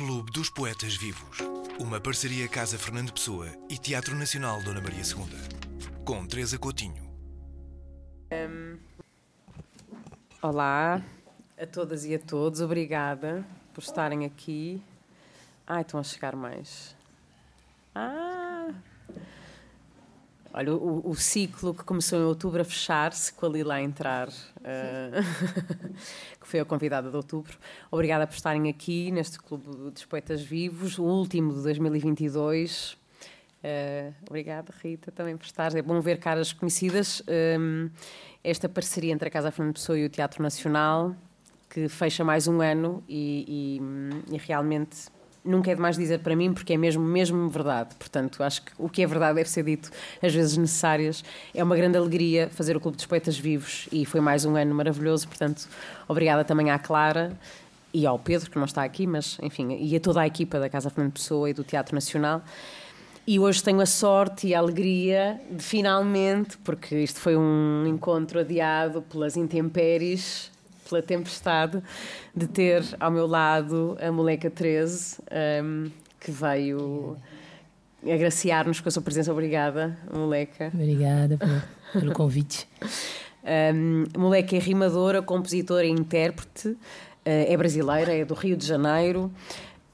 Clube dos Poetas Vivos. Uma parceria Casa Fernando Pessoa e Teatro Nacional Dona Maria II. Com Teresa Coutinho. Olá a todas e a todos, obrigada por estarem aqui. Ai, estão a chegar mais. Ah! Olha, o, o ciclo que começou em outubro a fechar-se, com a Lila a entrar, uh, que foi a convidada de outubro. Obrigada por estarem aqui neste Clube dos Poetas Vivos, o último de 2022. Uh, obrigada, Rita, também por estar. É bom ver caras conhecidas. Um, esta parceria entre a Casa Fernando Pessoa e o Teatro Nacional, que fecha mais um ano e, e, e realmente nunca é demais dizer para mim, porque é mesmo, mesmo verdade. Portanto, acho que o que é verdade deve ser dito às vezes necessárias. É uma grande alegria fazer o Clube dos Poetas Vivos e foi mais um ano maravilhoso. Portanto, obrigada também à Clara e ao Pedro, que não está aqui, mas enfim, e a toda a equipa da Casa Fernando Pessoa e do Teatro Nacional. E hoje tenho a sorte e a alegria de finalmente, porque isto foi um encontro adiado pelas intempéries, pela tempestade, de ter ao meu lado a moleca 13, um, que veio agraciar-nos com a sua presença. Obrigada, moleca. Obrigada pelo convite. um, moleca é rimadora, compositora e intérprete, uh, é brasileira, é do Rio de Janeiro.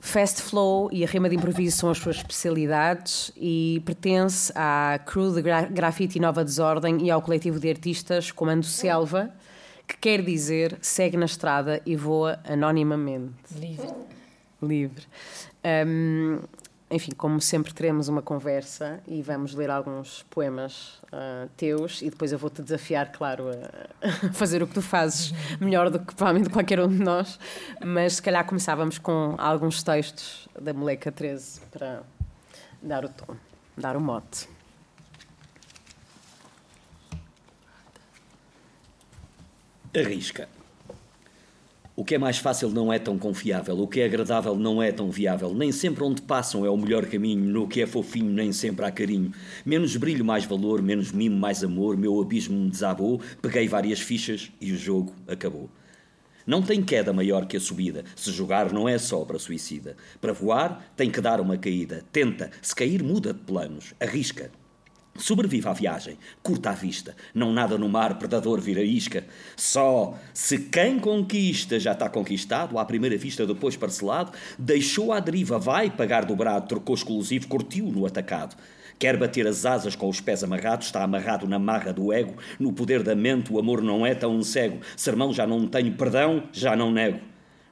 Fast Flow e a rima de improviso são as suas especialidades e pertence à crew de gra grafite Nova Desordem e ao coletivo de artistas Comando Selva, que quer dizer segue na estrada e voa anonimamente. Livre. Livre. Um, enfim, como sempre, teremos uma conversa e vamos ler alguns poemas uh, teus e depois eu vou-te desafiar, claro, a fazer o que tu fazes melhor do que provavelmente qualquer um de nós. Mas se calhar começávamos com alguns textos da Moleca 13 para dar o tom, dar o mote. Arrisca. O que é mais fácil não é tão confiável, o que é agradável não é tão viável. Nem sempre onde passam é o melhor caminho, no que é fofinho nem sempre há carinho. Menos brilho, mais valor, menos mimo, mais amor. Meu abismo me desabou, peguei várias fichas e o jogo acabou. Não tem queda maior que a subida. Se jogar não é só para suicida. Para voar tem que dar uma caída. Tenta, se cair muda de planos, arrisca. Sobrevive à viagem, curta a vista, não nada no mar, predador vira isca. Só se quem conquista já está conquistado, à primeira vista depois parcelado, deixou à deriva, vai pagar dobrado, trocou exclusivo, curtiu no atacado. Quer bater as asas com os pés amarrados, está amarrado na marra do ego, no poder da mente o amor não é tão cego. Sermão já não tenho, perdão já não nego.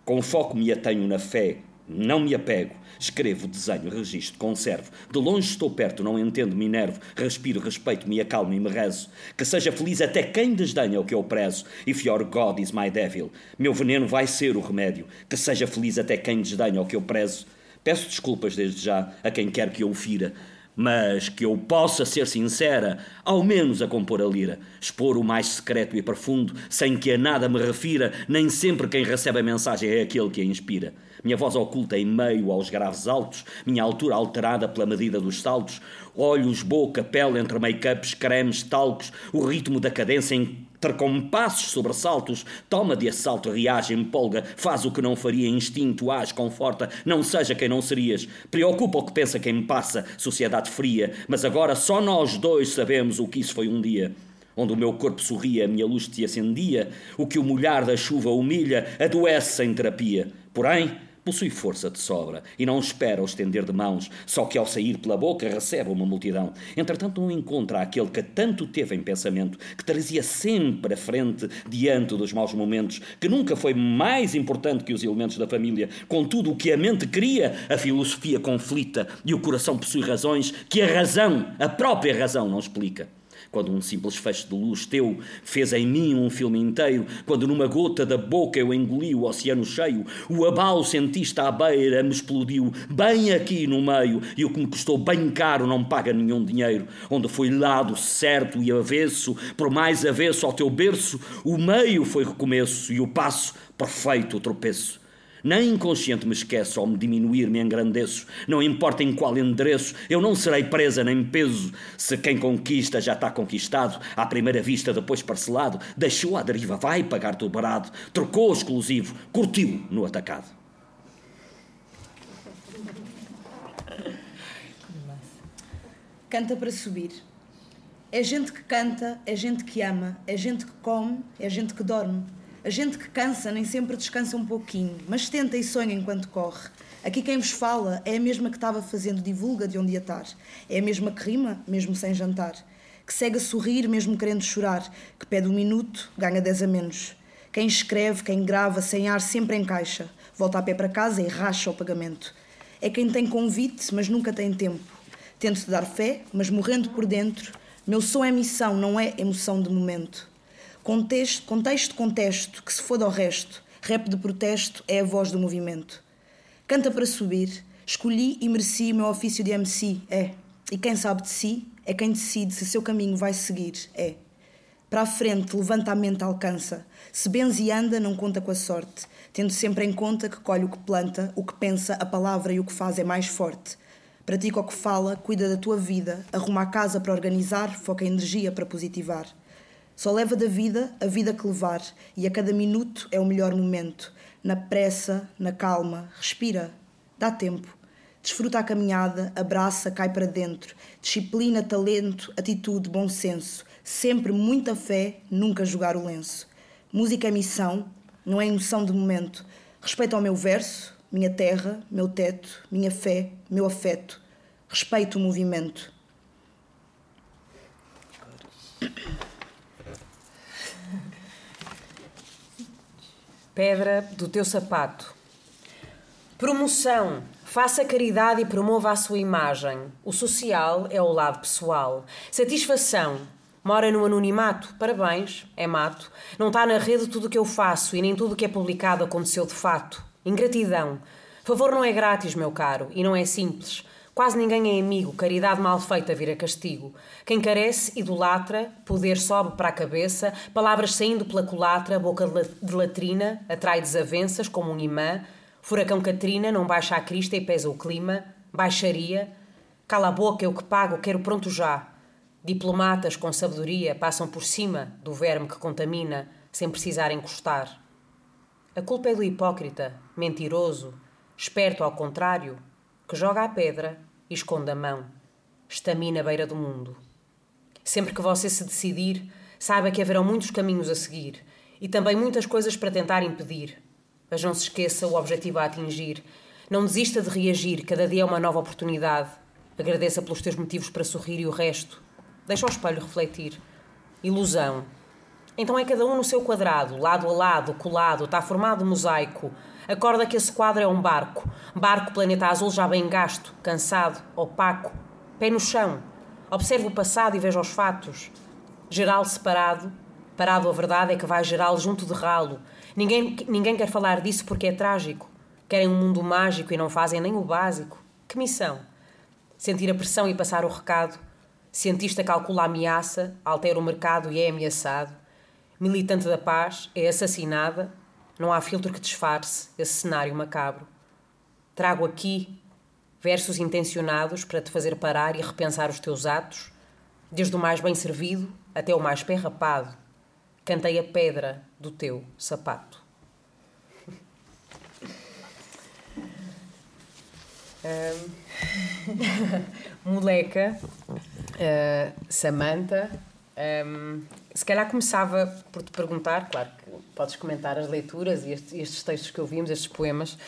Com foco me atenho na fé, não me apego. Escrevo, desenho, registro, conservo. De longe estou perto, não entendo, me enervo. Respiro, respeito, me acalmo e me rezo. Que seja feliz até quem desdenha o que eu prezo. If your God is my devil, meu veneno vai ser o remédio. Que seja feliz até quem desdenha o que eu prezo. Peço desculpas desde já a quem quer que eu fira mas que eu possa ser sincera, ao menos a compor a lira, expor o mais secreto e profundo, sem que a nada me refira, nem sempre quem recebe a mensagem é aquele que a inspira. Minha voz oculta em meio aos graves altos, minha altura alterada pela medida dos saltos, olhos, boca, pele entre make-ups, cremes, talcos, o ritmo da cadência em compassos, sobressaltos, toma de assalto, reage, empolga, faz o que não faria, instinto, age, conforta, não seja quem não serias, preocupa o que pensa quem passa, sociedade fria, mas agora só nós dois sabemos o que isso foi um dia. Onde o meu corpo sorria, a minha luz te acendia, o que o molhar da chuva humilha, adoece sem terapia. Porém, possui força de sobra e não espera o estender de mãos, só que ao sair pela boca recebe uma multidão. Entretanto, não encontra aquele que tanto teve em pensamento, que trazia sempre à frente diante dos maus momentos, que nunca foi mais importante que os elementos da família. Contudo, o que a mente cria, a filosofia conflita e o coração possui razões que a razão, a própria razão, não explica quando um simples fecho de luz teu fez em mim um filme inteiro, quando numa gota da boca eu engoli o oceano cheio, o abalo sentiste à beira me explodiu, bem aqui no meio, e o que me custou bem caro não paga nenhum dinheiro, onde foi lado certo e avesso, por mais avesso ao teu berço, o meio foi recomeço e o passo perfeito o tropeço nem inconsciente me esqueço ao me diminuir, me engrandeço, não importa em qual endereço, eu não serei presa nem peso, se quem conquista já está conquistado, à primeira vista depois parcelado, deixou à deriva, vai pagar do barado, trocou exclusivo, curtiu no atacado. Canta para subir. É gente que canta, é gente que ama, é gente que come, é gente que dorme a gente que cansa nem sempre descansa um pouquinho, mas tenta e sonha enquanto corre. Aqui quem vos fala é a mesma que estava fazendo divulga de onde ia estar. É a mesma que rima, mesmo sem jantar. Que segue a sorrir, mesmo querendo chorar. Que pede um minuto, ganha dez a menos. Quem escreve, quem grava, sem ar, sempre encaixa. Volta a pé para casa e racha o pagamento. É quem tem convite, mas nunca tem tempo. Tento-te dar fé, mas morrendo por dentro meu som é missão, não é emoção de momento. Contexto, contexto, contexto, que se foda ao resto. Rap de protesto é a voz do movimento. Canta para subir. Escolhi e mereci o meu ofício de MC, é. E quem sabe de si é quem decide se seu caminho vai seguir, é. Para a frente, levanta a mente, alcança. Se benze e anda, não conta com a sorte, tendo sempre em conta que colhe o que planta, o que pensa, a palavra e o que faz é mais forte. Pratica o que fala, cuida da tua vida, arruma a casa para organizar, foca a energia para positivar. Só leva da vida a vida que levar, e a cada minuto é o melhor momento. Na pressa, na calma, respira, dá tempo. Desfruta a caminhada, abraça, cai para dentro. Disciplina, talento, atitude, bom senso. Sempre muita fé, nunca jogar o lenço. Música é missão, não é emoção de momento. Respeita ao meu verso, minha terra, meu teto, minha fé, meu afeto. Respeito o movimento. Pedra do teu sapato. Promoção. Faça caridade e promova a sua imagem. O social é o lado pessoal. Satisfação. Mora no anonimato? Parabéns, é mato. Não está na rede tudo o que eu faço e nem tudo o que é publicado aconteceu de fato. Ingratidão. Favor não é grátis, meu caro, e não é simples. Quase ninguém é amigo, caridade mal feita vira castigo. Quem carece, idolatra, poder sobe para a cabeça, palavras saindo pela culatra, boca de latrina, atrai desavenças como um imã, furacão Catrina não baixa a crista e pesa o clima, baixaria, cala a boca, eu que pago, quero pronto já. Diplomatas com sabedoria passam por cima do verme que contamina, sem precisar encostar. A culpa é do hipócrita, mentiroso, esperto ao contrário, que joga a pedra e esconde a mão. Estamina à beira do mundo. Sempre que você se decidir, saiba que haverão muitos caminhos a seguir e também muitas coisas para tentar impedir. Mas não se esqueça o objetivo a atingir. Não desista de reagir, cada dia é uma nova oportunidade. Agradeça pelos teus motivos para sorrir e o resto. Deixa o espelho refletir. Ilusão. Então é cada um no seu quadrado, lado a lado, colado, está formado mosaico. Acorda que esse quadro é um barco. Barco planeta azul já bem gasto, cansado, opaco. Pé no chão. Observe o passado e veja os fatos. Geral separado. Parado a verdade é que vai geral junto de ralo. Ninguém, ninguém quer falar disso porque é trágico. Querem um mundo mágico e não fazem nem o básico. Que missão? Sentir a pressão e passar o recado. Cientista calcula a ameaça, altera o mercado e é ameaçado militante da paz, é assassinada, não há filtro que disfarce esse cenário macabro. Trago aqui versos intencionados para te fazer parar e repensar os teus atos, desde o mais bem servido até o mais perrapado. Cantei a pedra do teu sapato. Um... Moleca, uh, Samantha, um, se calhar começava por te perguntar, claro que podes comentar as leituras e estes, estes textos que ouvimos, estes poemas,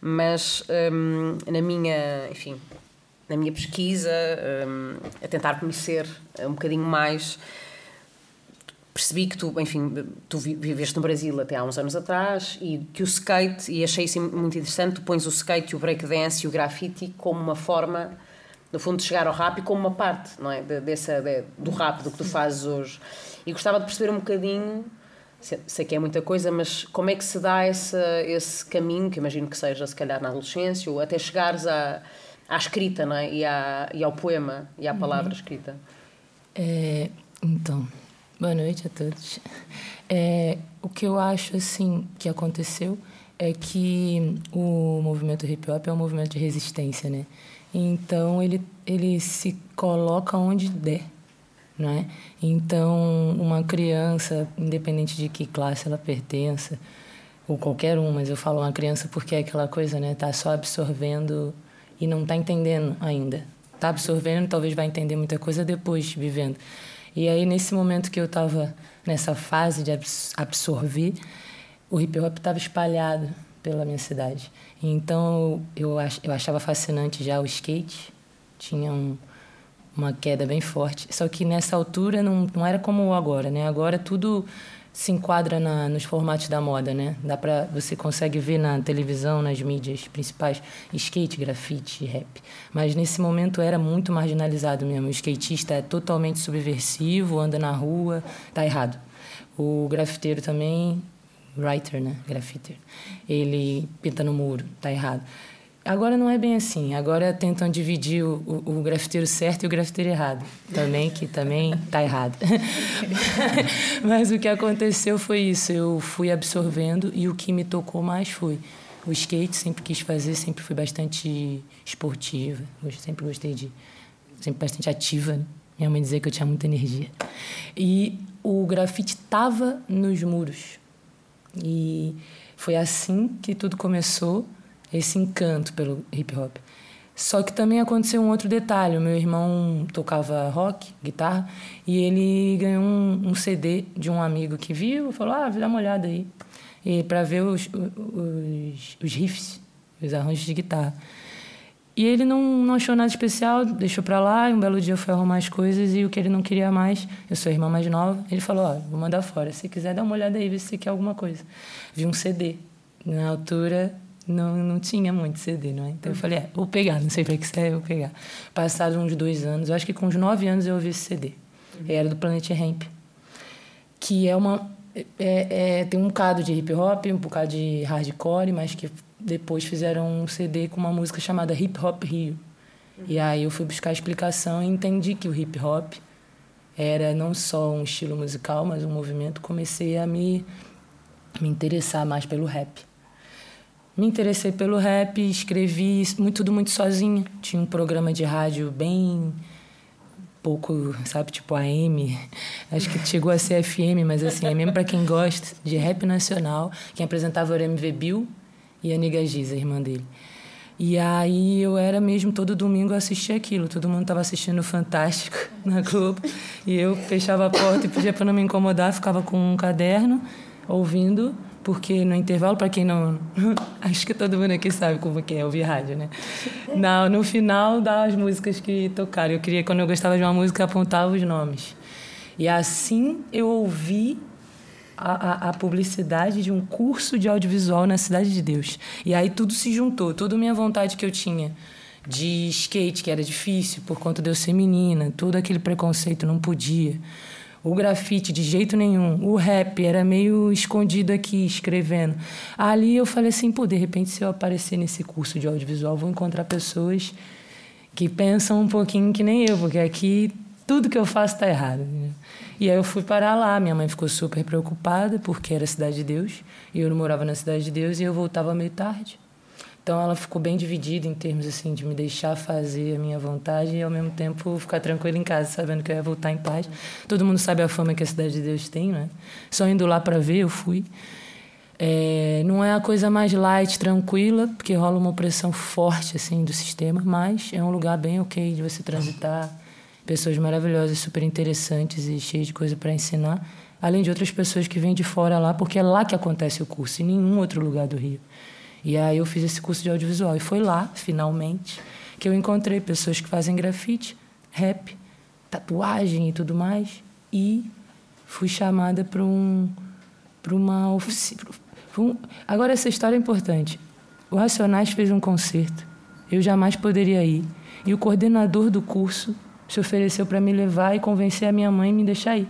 mas um, na minha, enfim, na minha pesquisa, um, a tentar conhecer um bocadinho mais, percebi que tu, enfim, tu viveste no Brasil até há uns anos atrás e que o skate, e achei isso muito interessante, tu pões o skate, o breakdance e o grafite como uma forma no fundo, de chegar ao rap como uma parte, não é? De, dessa, de, do rap, do que tu fazes hoje. E gostava de perceber um bocadinho, sei que é muita coisa, mas como é que se dá esse, esse caminho, que imagino que seja se calhar na adolescência, ou até chegares à, à escrita, não é? E, à, e ao poema, e à palavra uhum. escrita. É, então, boa noite a todos. É, o que eu acho, assim, que aconteceu é que o movimento hip hop é um movimento de resistência, né? Então ele, ele se coloca onde der, é? Então uma criança, independente de que classe ela pertença, ou qualquer um, mas eu falo uma criança porque é aquela coisa, né? Tá só absorvendo e não tá entendendo ainda. Tá absorvendo, talvez vai entender muita coisa depois, vivendo. E aí, nesse momento que eu estava nessa fase de absorver, o hip hop estava espalhado pela minha cidade. Então, eu, eu achava fascinante já o skate, tinha um, uma queda bem forte. Só que nessa altura não, não era como agora, né? Agora tudo se enquadra na, nos formatos da moda, né? Dá para você consegue ver na televisão, nas mídias principais, skate, grafite, rap. Mas nesse momento era muito marginalizado mesmo. O skatista é totalmente subversivo, anda na rua, tá errado. O grafiteiro também, writer, né? Grafiter. Ele pinta no muro, tá errado. Agora não é bem assim. Agora tentam dividir o, o, o grafiteiro certo e o grafiteiro errado. Também, que também está errado. Mas o que aconteceu foi isso. Eu fui absorvendo e o que me tocou mais foi o skate. Sempre quis fazer, sempre fui bastante esportiva. Sempre gostei de... Sempre bastante ativa. Né? Minha mãe dizia que eu tinha muita energia. E o grafite estava nos muros. E foi assim que tudo começou esse encanto pelo hip hop. Só que também aconteceu um outro detalhe. O meu irmão tocava rock, guitarra, e ele ganhou um, um CD de um amigo que viu e falou: Ah, dá uma olhada aí. E para ver os, os, os riffs, os arranjos de guitarra. E ele não, não achou nada especial, deixou para lá. E um belo dia foi arrumar as coisas e o que ele não queria mais, eu sou a irmã mais nova, ele falou: Ó, vou mandar fora. Se quiser, dá uma olhada aí, ver se você quer alguma coisa. Vi um CD. Na altura, não, não tinha muito CD, não é? Então eu falei, é, vou pegar, não sei para que serve, vou pegar. Passados uns dois anos, eu acho que com uns nove anos eu ouvi esse CD. Uhum. Era do Planet Ramp, que é uma é, é, tem um bocado de hip hop, um bocado de hardcore, mas que depois fizeram um CD com uma música chamada Hip Hop Rio. Uhum. E aí eu fui buscar explicação e entendi que o hip hop era não só um estilo musical, mas um movimento. Comecei a me, me interessar mais pelo rap me interessei pelo rap, escrevi muito, tudo muito sozinha. Tinha um programa de rádio bem pouco, sabe, tipo AM. Acho que chegou a ser FM, mas assim, é mesmo para quem gosta de rap nacional. Quem apresentava era MV Bill e a Niga Giz, a irmã dele. E aí eu era mesmo todo domingo assistir aquilo. Todo mundo estava assistindo Fantástico na Globo. E eu fechava a porta e pedia para não me incomodar, ficava com um caderno ouvindo porque no intervalo, para quem não. Acho que todo mundo aqui sabe como que é ouvir rádio, né? No, no final das músicas que tocaram. Eu queria, quando eu gostava de uma música, apontava os nomes. E assim eu ouvi a, a, a, publicidade de um curso de audiovisual na Cidade de Deus. E aí tudo se juntou, toda a minha vontade que eu tinha de skate, que era difícil por conta de eu ser menina, todo aquele preconceito, não podia o grafite de jeito nenhum, o rap era meio escondido aqui, escrevendo. Ali eu falei assim, pô, de repente se eu aparecer nesse curso de audiovisual, vou encontrar pessoas que pensam um pouquinho que nem eu, porque aqui tudo que eu faço está errado. Né? E aí eu fui parar lá, minha mãe ficou super preocupada, porque era Cidade de Deus, e eu não morava na Cidade de Deus, e eu voltava meio tarde. Então ela ficou bem dividida em termos assim de me deixar fazer a minha vontade e ao mesmo tempo ficar tranquila em casa, sabendo que eu ia voltar em paz. Todo mundo sabe a fama que a cidade de Deus tem, né? Só indo lá para ver, eu fui. É, não é a coisa mais light, tranquila, porque rola uma opressão forte assim do sistema, mas é um lugar bem ok de você transitar. Pessoas maravilhosas, super interessantes e cheias de coisa para ensinar, além de outras pessoas que vêm de fora lá, porque é lá que acontece o curso, em nenhum outro lugar do Rio. E aí eu fiz esse curso de audiovisual. E foi lá, finalmente, que eu encontrei pessoas que fazem grafite, rap, tatuagem e tudo mais. E fui chamada para um, uma oficina. Um... Agora, essa história é importante. O Racionais fez um concerto. Eu jamais poderia ir. E o coordenador do curso se ofereceu para me levar e convencer a minha mãe a me deixar ir.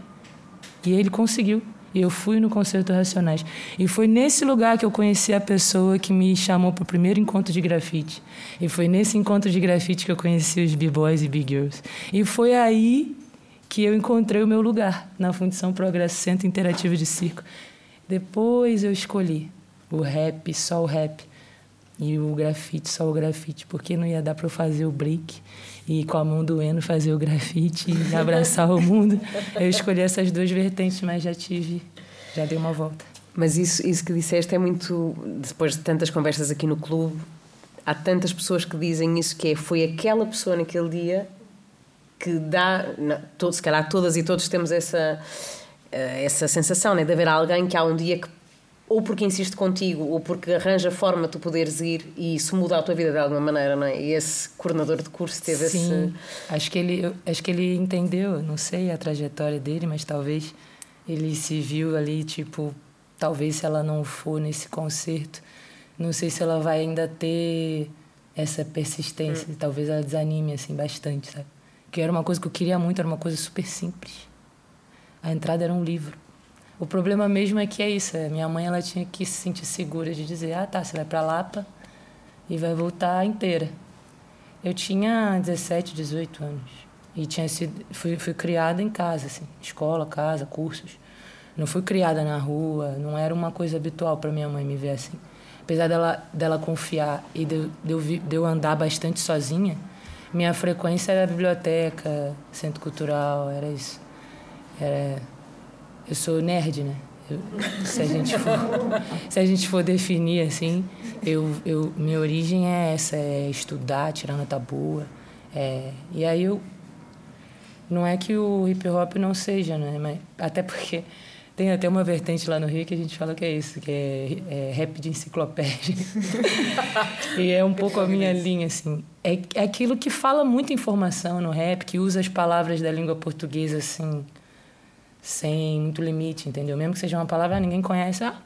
E ele conseguiu. E eu fui no Concerto Racionais. E foi nesse lugar que eu conheci a pessoa que me chamou para o primeiro encontro de grafite. E foi nesse encontro de grafite que eu conheci os B-Boys e B-Girls. E foi aí que eu encontrei o meu lugar na Fundição Progresso Centro Interativo de Circo. Depois eu escolhi o rap, só o rap, e o grafite, só o grafite, porque não ia dar para eu fazer o break e com a mão doendo fazer o grafite e abraçar o mundo. Eu escolhi essas duas vertentes, mas já tive, já dei uma volta. Mas isso, isso que disseste é muito. Depois de tantas conversas aqui no clube, há tantas pessoas que dizem isso, que é, foi aquela pessoa naquele dia que dá, não, todo, se calhar todas e todos temos essa, eh, essa sensação, né, de haver alguém que há um dia que ou porque insiste contigo, ou porque arranja forma de tu poderes ir e isso muda a tua vida de alguma maneira, não é? E esse coordenador de curso teve Sim, esse. Acho que ele, acho que ele entendeu, não sei a trajetória dele, mas talvez ele se viu ali, tipo, talvez se ela não for nesse concerto, não sei se ela vai ainda ter essa persistência, hum. talvez ela desanime assim bastante, sabe? Que era uma coisa que eu queria muito, era uma coisa super simples. A entrada era um livro. O problema mesmo é que é isso. É, minha mãe ela tinha que se sentir segura de dizer: ah, tá, você vai para Lapa e vai voltar inteira. Eu tinha 17, 18 anos e tinha sido fui, fui criada em casa, assim, escola, casa, cursos. Não fui criada na rua, não era uma coisa habitual para minha mãe me ver assim. Apesar dela, dela confiar e de, de, eu, de eu andar bastante sozinha, minha frequência era biblioteca, centro cultural, era isso. Era eu sou nerd, né? Eu, se, a gente for, se a gente for definir assim, eu, eu, minha origem é essa, é estudar, tirar nota boa. É, e aí eu. Não é que o hip hop não seja, né? Mas, até porque tem até uma vertente lá no Rio que a gente fala que é isso, que é, é rap de enciclopédia. e é um pouco a minha linha, assim. É, é aquilo que fala muita informação no rap, que usa as palavras da língua portuguesa, assim, sem muito limite, entendeu? Mesmo que seja uma palavra ninguém conhece, ah,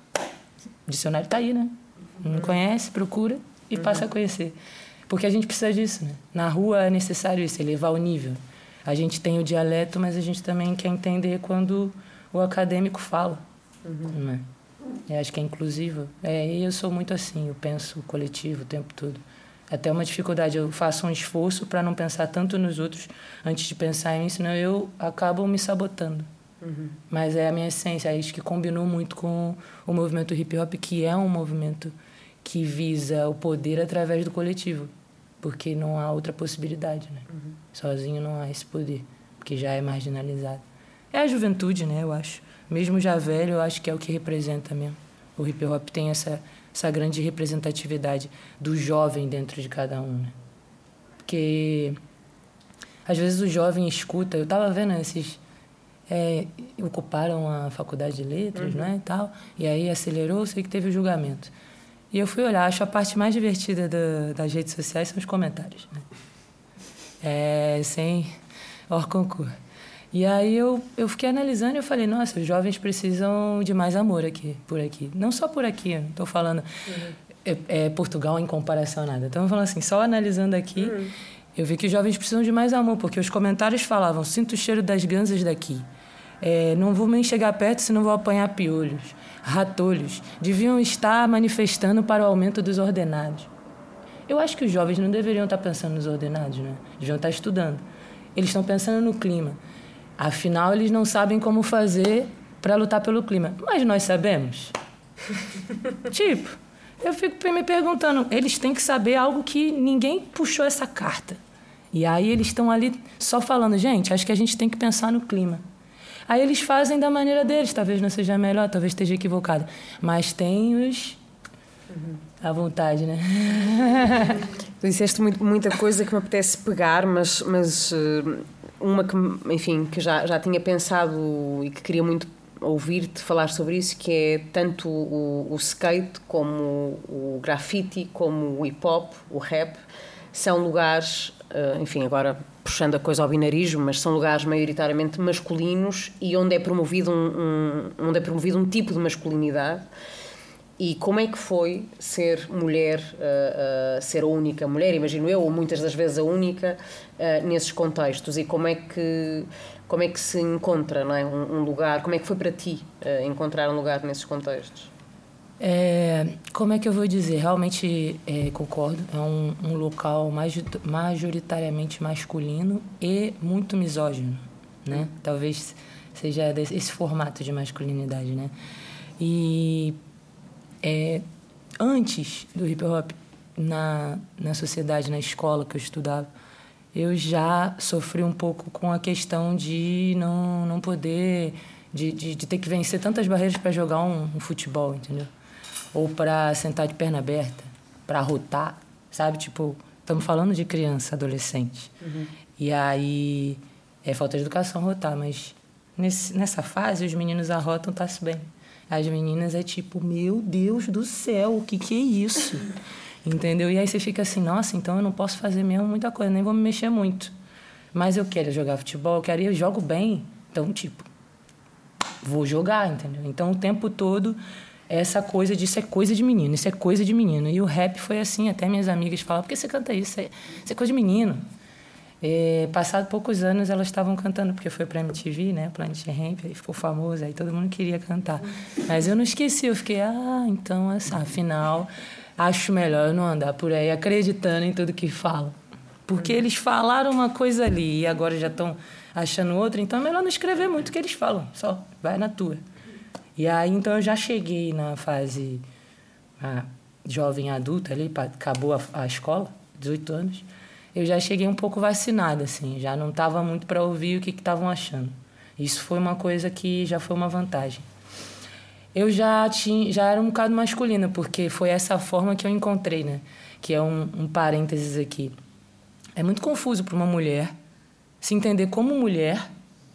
o dicionário está aí, né? Não uhum. conhece, procura e uhum. passa a conhecer. Porque a gente precisa disso, né? Na rua é necessário isso, elevar o nível. A gente tem o dialeto, mas a gente também quer entender quando o acadêmico fala. Uhum. Né? Eu acho que é inclusivo. É, e eu sou muito assim, eu penso coletivo o tempo todo. Até uma dificuldade, eu faço um esforço para não pensar tanto nos outros antes de pensar em mim, senão eu acabo me sabotando. Uhum. Mas é a minha essência, acho que combinou muito com o movimento hip hop, que é um movimento que visa o poder através do coletivo, porque não há outra possibilidade, né? Uhum. Sozinho não há esse poder, porque já é marginalizado. É a juventude, né, eu acho. Mesmo já velho, eu acho que é o que representa mesmo. O hip hop tem essa essa grande representatividade do jovem dentro de cada um, né? Porque às vezes o jovem escuta, eu tava vendo esses é, ocuparam a faculdade de letras, uhum. né, e tal. E aí acelerou, sei que teve o julgamento. E eu fui olhar, acho a parte mais divertida da, das redes sociais são os comentários, né? É, sem hors concours. E aí eu, eu fiquei analisando e eu falei, nossa, os jovens precisam de mais amor aqui, por aqui. Não só por aqui, não estou falando uhum. é, é, Portugal em comparação a nada. Estamos falando assim, só analisando aqui, uhum. eu vi que os jovens precisam de mais amor, porque os comentários falavam, sinto o cheiro das ganzas daqui. É, não vou nem chegar perto, senão vou apanhar piolhos. Ratolhos deviam estar manifestando para o aumento dos ordenados. Eu acho que os jovens não deveriam estar pensando nos ordenados, né? Deviam estar estudando. Eles estão pensando no clima. Afinal, eles não sabem como fazer para lutar pelo clima. Mas nós sabemos. tipo, eu fico me perguntando, eles têm que saber algo que ninguém puxou essa carta. E aí eles estão ali só falando, gente, acho que a gente tem que pensar no clima. Aí eles fazem da maneira deles, talvez não seja melhor, talvez esteja equivocado. Mas tem os. Uhum. À vontade, né? tu disseste muito, muita coisa que me apetece pegar, mas, mas uh, uma que, enfim, que já, já tinha pensado e que queria muito ouvir-te falar sobre isso, que é tanto o, o skate como o, o grafite, como o hip hop, o rap, são lugares, uh, enfim, agora puxando a coisa ao binarismo, mas são lugares maioritariamente masculinos e onde é promovido um, um, onde é promovido um tipo de masculinidade. E como é que foi ser mulher, uh, uh, ser a única mulher, imagino eu, ou muitas das vezes a única, uh, nesses contextos? E como é que, como é que se encontra não é? um, um lugar? Como é que foi para ti encontrar um lugar nesses contextos? É, como é que eu vou dizer? Realmente é, concordo. É um, um, local majoritariamente masculino e muito misógino, né? Talvez seja desse, esse formato de masculinidade, né? E é, antes do hip hop, na, na sociedade, na escola que eu estudava, eu já sofri um pouco com a questão de não, não poder, de, de, de ter que vencer tantas barreiras para jogar um, um futebol, entendeu? Ou para sentar de perna aberta, para rotar, sabe? Tipo, estamos falando de criança, adolescente. Uhum. E aí é falta de educação rotar, mas nesse, nessa fase os meninos arrotam, tá-se bem. As meninas é tipo, meu Deus do céu, o que que é isso? Entendeu? E aí você fica assim, nossa, então eu não posso fazer mesmo muita coisa, nem vou me mexer muito. Mas eu quero jogar futebol, eu quero, eu jogo bem. Então, tipo, vou jogar, entendeu? Então, o tempo todo, essa coisa de isso é coisa de menino, isso é coisa de menino. E o rap foi assim, até minhas amigas falavam, por que você canta isso? É, isso é coisa de menino. É, passado poucos anos elas estavam cantando porque foi para MTV, né, Planet Ramp, aí ficou famoso, aí todo mundo queria cantar. Mas eu não esqueci, eu fiquei, ah, então assim, afinal acho melhor eu não andar por aí acreditando em tudo que falam. Porque eles falaram uma coisa ali e agora já estão achando outra, então é melhor não escrever muito o que eles falam, só vai na tua. E aí então eu já cheguei na fase jovem adulta ali, acabou a, a escola, 18 anos eu já cheguei um pouco vacinada, assim, já não estava muito para ouvir o que estavam achando. Isso foi uma coisa que já foi uma vantagem. Eu já tinha, já era um bocado masculina, porque foi essa forma que eu encontrei, né? Que é um, um parênteses aqui. É muito confuso para uma mulher se entender como mulher,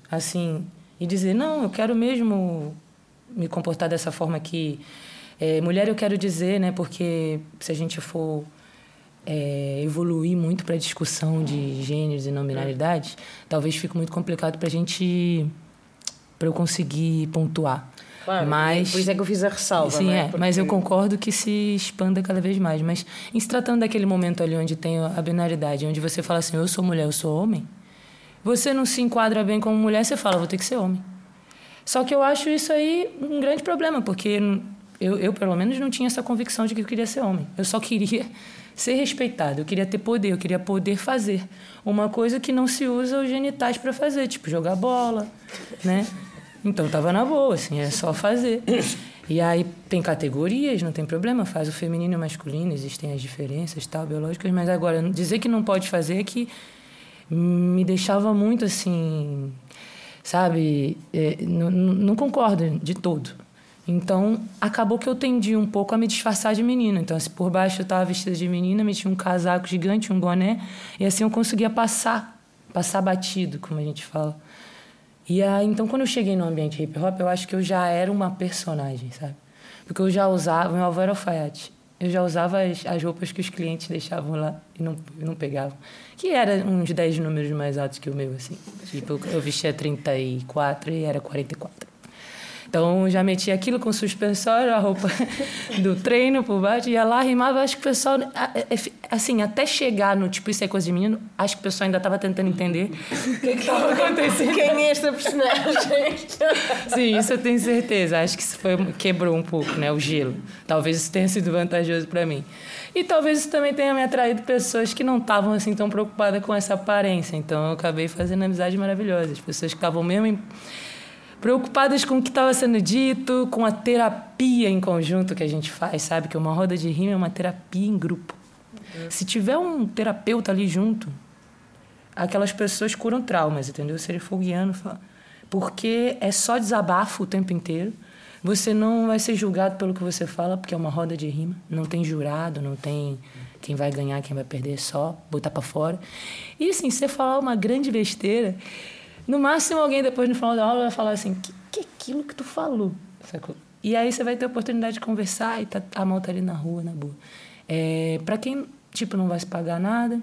assim, e dizer não, eu quero mesmo me comportar dessa forma aqui. É, mulher eu quero dizer, né? Porque se a gente for é, evoluir muito para a discussão de gêneros e não binaridades, talvez fique muito complicado para a gente, para eu conseguir pontuar. Claro, mas, por isso é que eu fiz a ressalva. Sim, é? é, Porque... mas eu concordo que se expanda cada vez mais. Mas em se tratando daquele momento ali onde tem a binaridade, onde você fala assim, eu sou mulher, eu sou homem, você não se enquadra bem como mulher, você fala, vou ter que ser homem. Só que eu acho isso aí um grande problema, porque eu, eu pelo menos, não tinha essa convicção de que eu queria ser homem. Eu só queria ser respeitado, eu queria ter poder, eu queria poder fazer uma coisa que não se usa os genitais para fazer, tipo jogar bola, né? Então tava na boa, assim, é só fazer. E aí tem categorias, não tem problema, faz o feminino e o masculino, existem as diferenças, tal, biológicas, mas agora dizer que não pode fazer é que me deixava muito assim, sabe? É, não, concordo de todo. Então, acabou que eu tendi um pouco a me disfarçar de menina. Então, assim, por baixo eu estava vestida de menina, metia um casaco gigante, um boné, e assim eu conseguia passar, passar batido, como a gente fala. E aí, então, quando eu cheguei no ambiente hip hop, eu acho que eu já era uma personagem, sabe? Porque eu já usava, meu avô era alfaiate. Eu já usava as, as roupas que os clientes deixavam lá e não, não pegavam. Que era uns 10 números mais altos que o meu, assim. Tipo, eu vestia 34 e era 44. Então já metia aquilo com suspensório, a roupa do treino por baixo, ia lá, rimava. Acho que o pessoal, é, é, assim, até chegar no tipo, isso é coisa de menino, acho que o pessoal ainda estava tentando entender o que estava acontecendo. Quem é esta personagem? Sim, isso eu tenho certeza. Acho que isso foi, quebrou um pouco, né, o gelo. Talvez isso tenha sido vantajoso para mim. E talvez isso também tenha me atraído pessoas que não estavam assim tão preocupadas com essa aparência. Então eu acabei fazendo amizades maravilhosas. Pessoas que estavam mesmo. Em, preocupadas com o que estava sendo dito, com a terapia em conjunto que a gente faz, sabe? Que uma roda de rima é uma terapia em grupo. Uhum. Se tiver um terapeuta ali junto, aquelas pessoas curam traumas, entendeu? Se ele for guiando, porque é só desabafo o tempo inteiro. Você não vai ser julgado pelo que você fala, porque é uma roda de rima. Não tem jurado, não tem quem vai ganhar, quem vai perder, é só botar para fora. E assim, você falar uma grande besteira, no máximo, alguém depois no final da aula vai falar assim: que, que é aquilo que tu falou? Sacou? E aí você vai ter a oportunidade de conversar e tá, a mão tá ali na rua, na boa. É, para quem, tipo, não vai se pagar nada,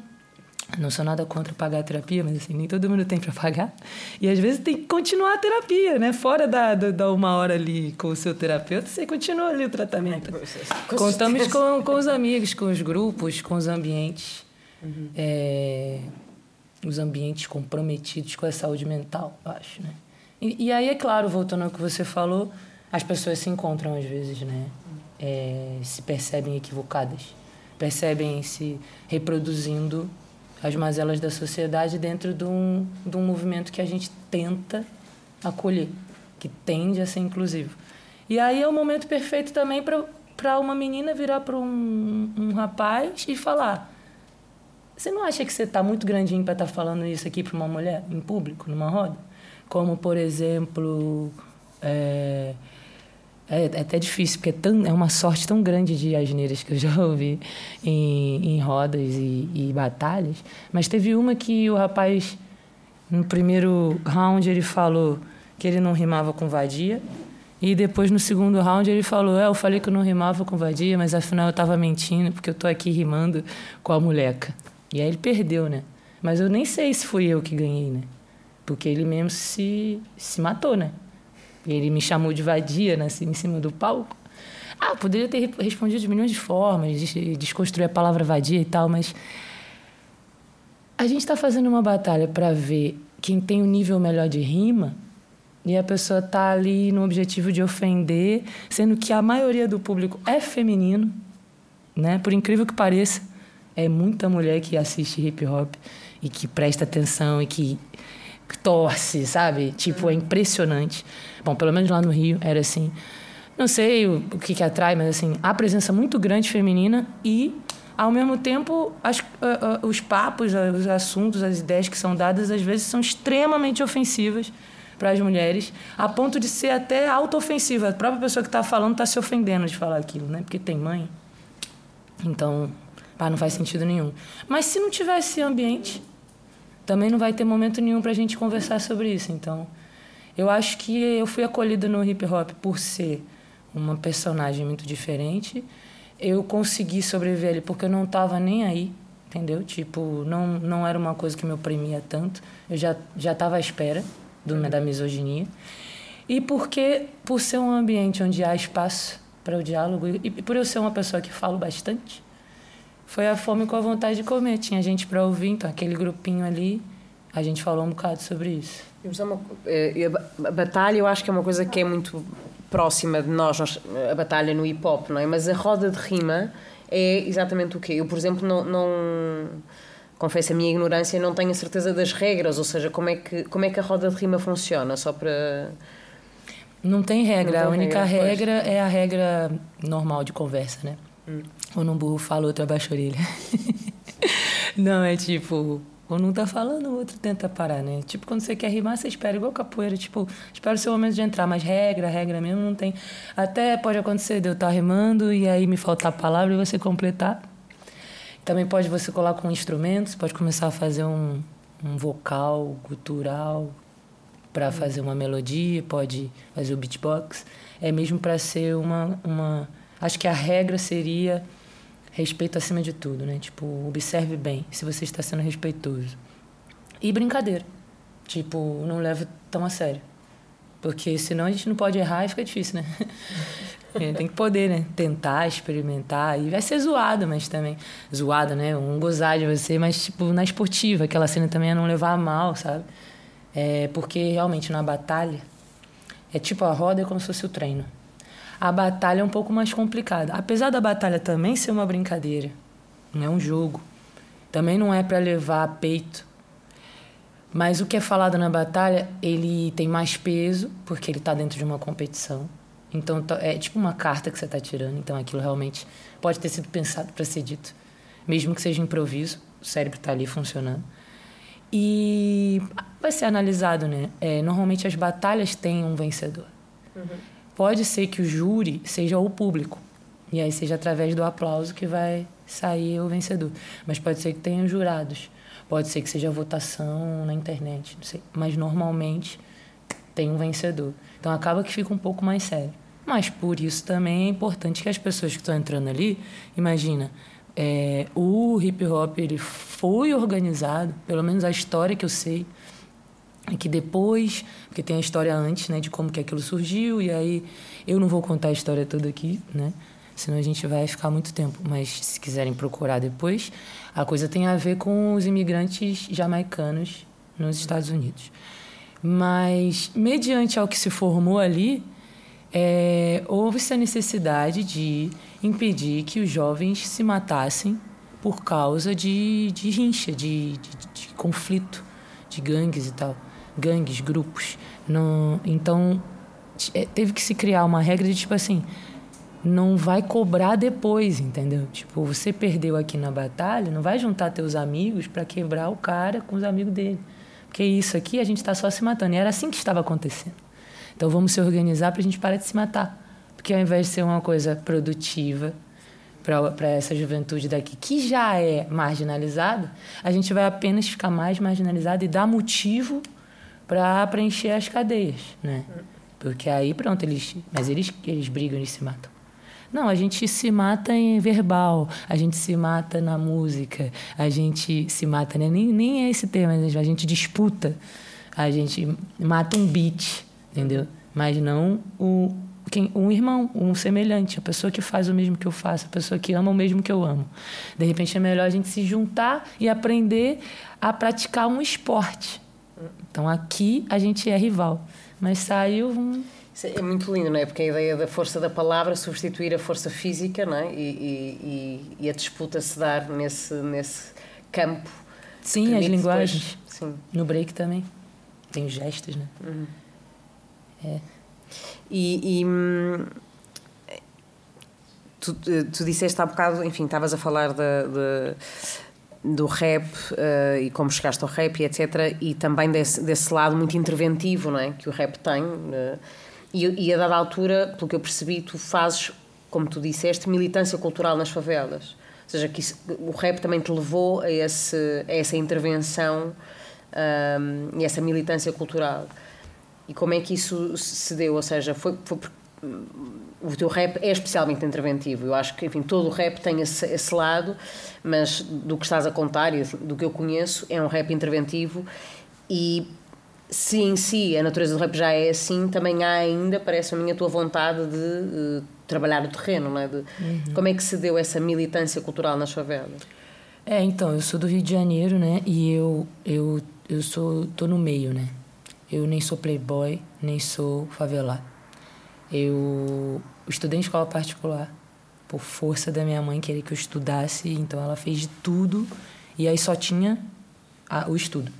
não sou nada contra pagar a terapia, mas assim, nem todo mundo tem para pagar. E às vezes tem que continuar a terapia, né? Fora da, da, da, uma hora ali com o seu terapeuta, você continua ali o tratamento. Contamos com, com os amigos, com os grupos, com os ambientes. Uhum. É, os ambientes comprometidos com a saúde mental, eu acho, né? E, e, aí, é claro, voltando ao que você falou, as pessoas se encontram às vezes, né? É, se percebem equivocadas, percebem se reproduzindo as mazelas da sociedade dentro de um, de um movimento que a gente tenta acolher, que tende a ser inclusivo. E aí é o momento perfeito também para uma menina virar para um, um rapaz e falar: você não acha que você está muito grandinho para estar tá falando isso aqui para uma mulher em público, numa roda? Como, por exemplo, é, é, é até difícil, porque é, tão, é uma sorte tão grande de asneiras que eu já ouvi em, em rodas e, e batalhas. Mas teve uma que o rapaz, no primeiro round, ele falou que ele não rimava com vadia. E depois, no segundo round, ele falou: É, eu falei que eu não rimava com vadia, mas afinal eu estava mentindo, porque eu tô aqui rimando com a moleca. E aí ele perdeu, né? Mas eu nem sei se fui eu que ganhei, né? Porque ele mesmo se, se matou, né? Ele me chamou de vadia né, assim, em cima do palco. Ah, poderia ter respondido de milhões de formas, desconstruir a palavra vadia e tal, mas a gente está fazendo uma batalha para ver quem tem o um nível melhor de rima e a pessoa tá ali no objetivo de ofender, sendo que a maioria do público é feminino, né? Por incrível que pareça, é muita mulher que assiste hip hop e que presta atenção e que torce, sabe? Tipo, é impressionante. Bom, pelo menos lá no Rio era assim. Não sei o, o que, que atrai, mas assim, a presença muito grande feminina e, ao mesmo tempo, as, uh, uh, os papos, uh, os assuntos, as ideias que são dadas, às vezes são extremamente ofensivas para as mulheres, a ponto de ser até autoofensiva. A própria pessoa que está falando está se ofendendo de falar aquilo, né? Porque tem mãe. Então, pá, não faz sentido nenhum. Mas se não tivesse ambiente, também não vai ter momento nenhum para a gente conversar sobre isso. Então, eu acho que eu fui acolhida no hip hop por ser uma personagem muito diferente. Eu consegui sobreviver ali porque eu não estava nem aí, entendeu? Tipo, não, não era uma coisa que me oprimia tanto. Eu já já estava à espera do, da misoginia. E porque, por ser um ambiente onde há espaço para o diálogo, e por eu ser uma pessoa que falo bastante, foi a fome com a vontade de comer. Tinha gente para ouvir, então aquele grupinho ali, a gente falou um bocado sobre isso. Eh, a batalha eu acho que é uma coisa que é muito próxima de nós, nós a batalha no hip hop, não é? Mas a roda de rima é exatamente o quê? Eu, por exemplo, não, não confesso a minha ignorância, não tenho a certeza das regras, ou seja, como é que, como é que a roda de rima funciona, só para... Não tem regra, não a única regra, regra é a regra normal de conversa, né? Hum. Ou num burro fala, outro abaixa a orelha. não, é tipo, quando um tá falando, o outro tenta parar, né? Tipo, quando você quer rimar, você espera igual capoeira, tipo, espera o seu momento de entrar, mas regra, regra mesmo não tem. Até pode acontecer de eu estar tá rimando e aí me faltar a palavra e você completar. Também pode você colar com instrumentos, pode começar a fazer um, um vocal gutural para fazer uma melodia, pode fazer o beatbox. É mesmo para ser uma, uma. Acho que a regra seria respeito acima de tudo, né? Tipo, observe bem se você está sendo respeitoso. E brincadeira. Tipo, não leve tão a sério. Porque senão a gente não pode errar e fica difícil, né? Tem que poder, né? Tentar, experimentar. E vai ser zoado, mas também. Zoado, né? Um gozar de você, mas, tipo, na esportiva. Aquela cena também é não levar a mal, sabe? É porque realmente na batalha. É tipo a roda é como se fosse o treino a batalha é um pouco mais complicada. Apesar da batalha também ser uma brincadeira, não é um jogo. Também não é para levar a peito. Mas o que é falado na batalha, ele tem mais peso, porque ele está dentro de uma competição. Então é tipo uma carta que você está tirando. Então aquilo realmente pode ter sido pensado para ser dito, mesmo que seja improviso. O cérebro está ali funcionando. E vai ser analisado, né? É, normalmente as batalhas têm um vencedor. Uhum. Pode ser que o júri seja o público. E aí seja através do aplauso que vai sair o vencedor. Mas pode ser que tenha jurados. Pode ser que seja votação na internet, não sei. Mas normalmente tem um vencedor. Então acaba que fica um pouco mais sério. Mas por isso também é importante que as pessoas que estão entrando ali, imagina, é, o hip hop ele foi organizado, pelo menos a história que eu sei, e que depois, porque tem a história antes, né, de como que aquilo surgiu, e aí eu não vou contar a história toda aqui, né, senão a gente vai ficar muito tempo, mas se quiserem procurar depois, a coisa tem a ver com os imigrantes jamaicanos nos Estados Unidos. Mas, mediante ao que se formou ali, é, houve-se a necessidade de impedir que os jovens se matassem por causa de, de rincha, de, de, de conflito, de gangues e tal gangues, grupos. Não, então, é, teve que se criar uma regra de tipo assim, não vai cobrar depois, entendeu? Tipo, você perdeu aqui na batalha, não vai juntar teus amigos para quebrar o cara com os amigos dele. Porque isso aqui a gente está só se matando. E era assim que estava acontecendo. Então vamos se organizar para a gente parar de se matar. Porque ao invés de ser uma coisa produtiva para essa juventude daqui, que já é marginalizada, a gente vai apenas ficar mais marginalizado e dar motivo para preencher as cadeias, né? Porque aí, pronto, eles... Mas eles, eles brigam, eles se matam. Não, a gente se mata em verbal, a gente se mata na música, a gente se mata, né? nem, nem é esse termo, a gente disputa, a gente mata um beat, entendeu? Mas não o, quem, um irmão, um semelhante, a pessoa que faz o mesmo que eu faço, a pessoa que ama o mesmo que eu amo. De repente é melhor a gente se juntar e aprender a praticar um esporte. Então aqui a gente é rival, mas saiu um é muito lindo, não é? Porque a ideia da força da palavra substituir a força física, não é? E, e, e a disputa se dar nesse, nesse campo. Sim, as linguagens. Depois, sim. No break também. Tem gestos, né? Uhum. É. E, e hum, tu, tu disseste há bocado, enfim, estavas a falar de, do rap uh, e como chegaste ao rap e etc. E também desse, desse lado muito interventivo, não é? Que o rap tem. Uh, e, e a dada altura, pelo que eu percebi, tu fazes, como tu disseste, militância cultural nas favelas. Ou seja, que isso, o rap também te levou a, esse, a essa intervenção um, e essa militância cultural. E como é que isso se deu? Ou seja, foi, foi o teu rap é especialmente interventivo. Eu acho que, enfim, todo o rap tem esse, esse lado, mas do que estás a contar e do que eu conheço, é um rap interventivo e se em si a natureza do rap já é assim, também há ainda, parece a minha tua vontade de uh, trabalhar o terreno, não é? De, uhum. Como é que se deu essa militância cultural nas favelas? É, então, eu sou do Rio de Janeiro, né? E eu, eu, eu sou, tô no meio, né? Eu nem sou playboy, nem sou favelado. Eu estudei em escola particular por força da minha mãe querer que eu estudasse, então ela fez de tudo e aí só tinha a, o estudo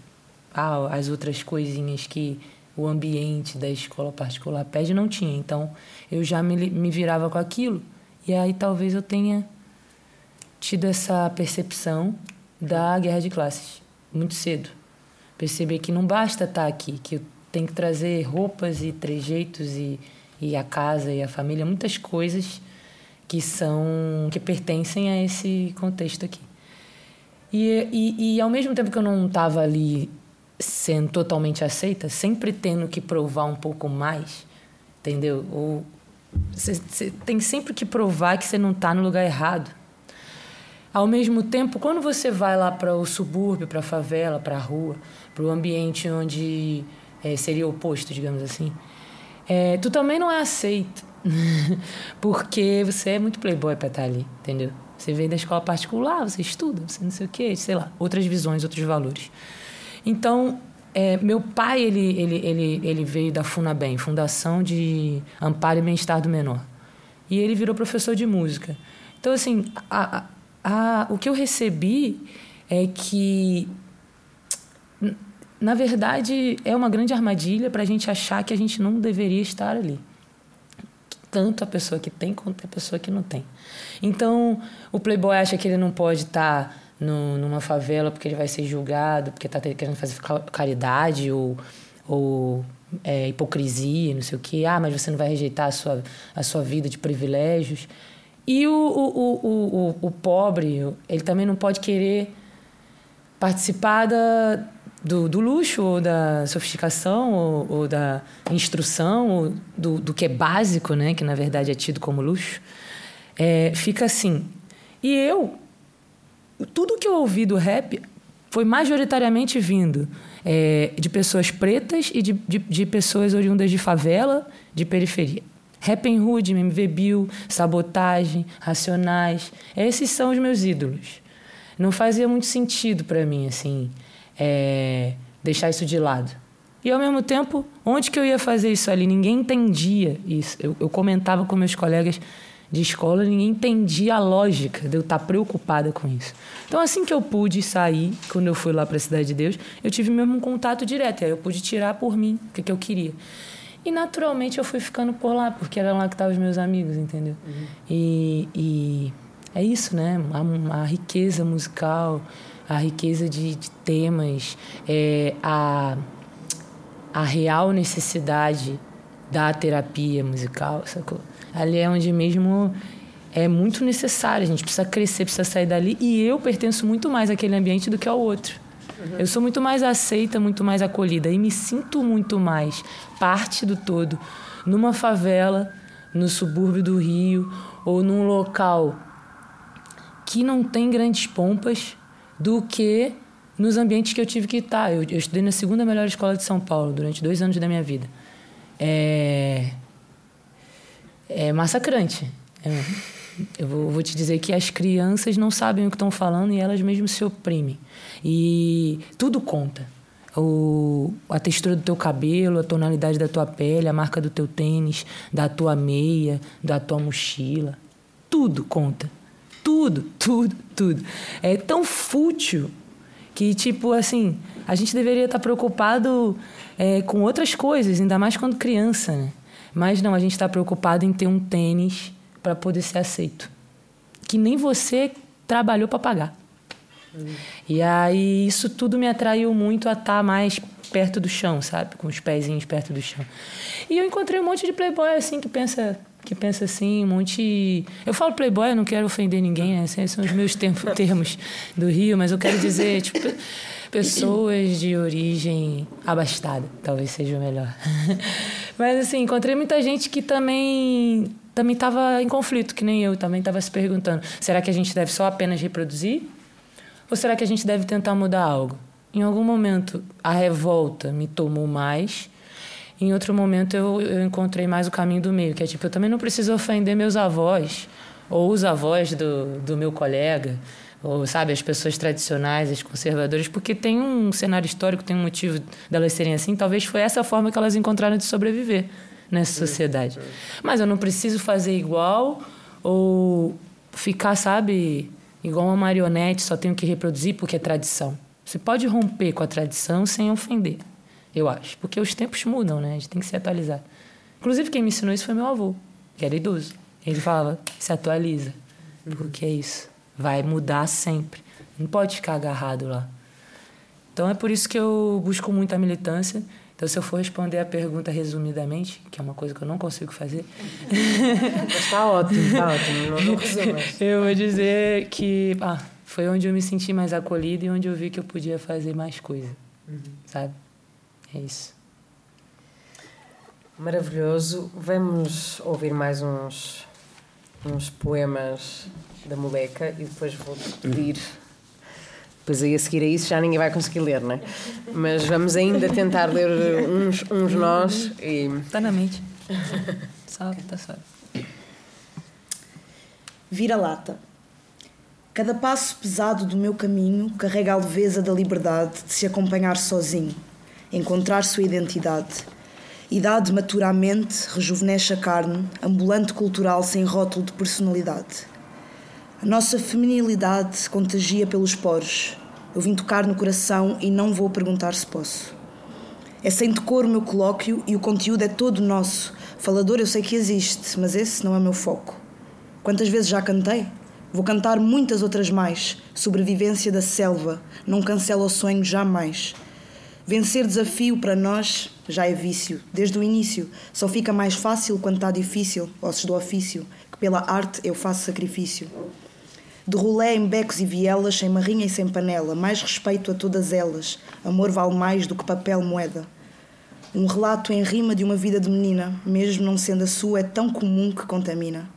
ah, as outras coisinhas que o ambiente da escola particular pede, não tinha. Então, eu já me, me virava com aquilo. E aí talvez eu tenha tido essa percepção da guerra de classes muito cedo. Perceber que não basta estar aqui, que eu tenho que trazer roupas e trejeitos e, e a casa e a família, muitas coisas que são que pertencem a esse contexto aqui. E, e, e ao mesmo tempo que eu não estava ali sendo totalmente aceita, sempre tendo que provar um pouco mais, entendeu? Ou você tem sempre que provar que você não está no lugar errado. Ao mesmo tempo, quando você vai lá para o subúrbio, para a favela, para a rua, para o ambiente onde é, seria oposto, digamos assim, é, tu também não é aceito. Porque você é muito playboy para estar ali, entendeu? Você vem da escola particular, você estuda, você não sei o quê, sei lá, outras visões, outros valores. Então, é, meu pai ele, ele, ele, ele veio da FUNABEM, Fundação de Amparo e Bem-Estar do Menor. E ele virou professor de música. Então, assim, a, a, a, o que eu recebi é que, na verdade, é uma grande armadilha para a gente achar que a gente não deveria estar ali. Tanto a pessoa que tem quanto a pessoa que não tem. Então, o playboy acha que ele não pode estar. Tá numa favela porque ele vai ser julgado, porque está querendo fazer caridade ou, ou é, hipocrisia, não sei o quê. Ah, mas você não vai rejeitar a sua, a sua vida de privilégios. E o, o, o, o, o pobre, ele também não pode querer participar da, do, do luxo, ou da sofisticação, ou, ou da instrução, ou do, do que é básico, né? que na verdade é tido como luxo. É, fica assim. E eu, tudo que eu ouvi do rap foi majoritariamente vindo é, de pessoas pretas e de, de, de, pessoas oriundas de favela, de periferia. Rap em Hood, MV Bill, Sabotagem, Racionais. Esses são os meus ídolos. Não fazia muito sentido para mim, assim, é, deixar isso de lado. E ao mesmo tempo, onde que eu ia fazer isso ali? Ninguém entendia isso. Eu, eu comentava com meus colegas de escola, ninguém entendia a lógica de eu estar preocupada com isso. Então, assim que eu pude sair, quando eu fui lá para a Cidade de Deus, eu tive mesmo um contato direto. Aí eu pude tirar por mim o que, que eu queria. E naturalmente eu fui ficando por lá, porque era lá que estavam os meus amigos, entendeu? Uhum. E, e, é isso, né? A, a, riqueza musical, a riqueza de, de temas, é, a, a real necessidade da terapia musical, sacou? Ali é onde mesmo é muito necessário. A gente precisa crescer, precisa sair dali. E eu pertenço muito mais àquele ambiente do que ao outro. Uhum. Eu sou muito mais aceita, muito mais acolhida. E me sinto muito mais parte do todo numa favela, no subúrbio do Rio, ou num local que não tem grandes pompas, do que nos ambientes que eu tive que estar. Eu, eu estudei na segunda melhor escola de São Paulo durante dois anos da minha vida. É, é massacrante. É, eu vou, vou, te dizer que as crianças não sabem o que estão falando e elas mesmas se oprimem. E tudo conta. O, a textura do teu cabelo, a tonalidade da tua pele, a marca do teu tênis, da tua meia, da tua mochila. Tudo conta. Tudo, tudo, tudo. É tão fútil que, tipo, assim, a gente deveria estar preocupado é, com outras coisas, ainda mais quando criança, né? Mas não, a gente está preocupado em ter um tênis para poder ser aceito. Que nem você trabalhou para pagar. Uhum. E aí isso tudo me atraiu muito a estar tá mais perto do chão, sabe? Com os pezinhos perto do chão. E eu encontrei um monte de playboy assim que pensa que pensa assim, um monte. Eu falo playboy, eu não quero ofender ninguém, né? Esses são os meus termos do Rio, mas eu quero dizer, tipo, pessoas de origem abastada, talvez seja o melhor. mas assim, encontrei muita gente que também também estava em conflito, que nem eu, também estava se perguntando: será que a gente deve só apenas reproduzir? Ou será que a gente deve tentar mudar algo? Em algum momento, a revolta me tomou mais em outro momento eu, eu encontrei mais o caminho do meio, que é tipo, eu também não preciso ofender meus avós ou os avós do, do meu colega, ou sabe, as pessoas tradicionais, as conservadoras, porque tem um cenário histórico, tem um motivo delas serem assim, talvez foi essa forma que elas encontraram de sobreviver nessa sociedade. Mas eu não preciso fazer igual ou ficar, sabe, igual uma marionete, só tenho que reproduzir porque é tradição. Você pode romper com a tradição sem ofender eu acho. Porque os tempos mudam, né? A gente tem que se atualizar. Inclusive, quem me ensinou isso foi meu avô, que era idoso. Ele falava: se atualiza, porque é isso. Vai mudar sempre. Não pode ficar agarrado lá. Então é por isso que eu busco muito a militância. Então, se eu for responder a pergunta resumidamente, que é uma coisa que eu não consigo fazer. Está ótimo, está ótimo. Não, não eu vou dizer que ah, foi onde eu me senti mais acolhido e onde eu vi que eu podia fazer mais coisa. Uhum. Sabe? É isso. Maravilhoso. Vamos ouvir mais uns, uns poemas da moleca e depois vou-te pedir. Depois aí a seguir a isso já ninguém vai conseguir ler, não é? Mas vamos ainda tentar ler uns, uns nós e. Está na mente. Salve, está só. Vira-lata. Cada passo pesado do meu caminho carrega a leveza da liberdade de se acompanhar sozinho encontrar sua identidade. Idade maturamente rejuvenesce a carne, ambulante cultural sem rótulo de personalidade. A nossa feminilidade contagia pelos poros. Eu vim tocar no coração e não vou perguntar se posso. É sem decor o meu colóquio e o conteúdo é todo nosso. Falador eu sei que existe, mas esse não é meu foco. Quantas vezes já cantei? Vou cantar muitas outras mais. Sobrevivência da selva. Não cancela o sonho jamais. Vencer desafio para nós já é vício, desde o início. Só fica mais fácil quando está difícil, ossos do ofício, que pela arte eu faço sacrifício. De rolé em becos e vielas, sem marrinha e sem panela, mais respeito a todas elas. Amor vale mais do que papel moeda. Um relato em rima de uma vida de menina, mesmo não sendo a sua, é tão comum que contamina.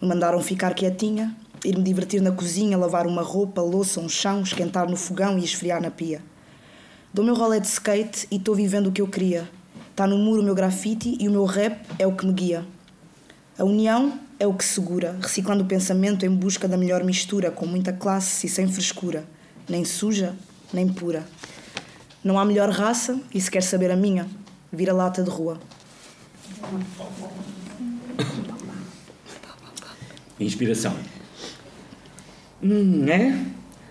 Me mandaram ficar quietinha, ir me divertir na cozinha, lavar uma roupa, louça, um chão, esquentar no fogão e esfriar na pia. Dou meu rolê de skate e estou vivendo o que eu queria. Está no muro o meu grafite e o meu rap é o que me guia. A união é o que segura, reciclando o pensamento em busca da melhor mistura, com muita classe e sem frescura, nem suja, nem pura. Não há melhor raça e se quer saber a minha, vira lata de rua. Inspiração. Hum, é?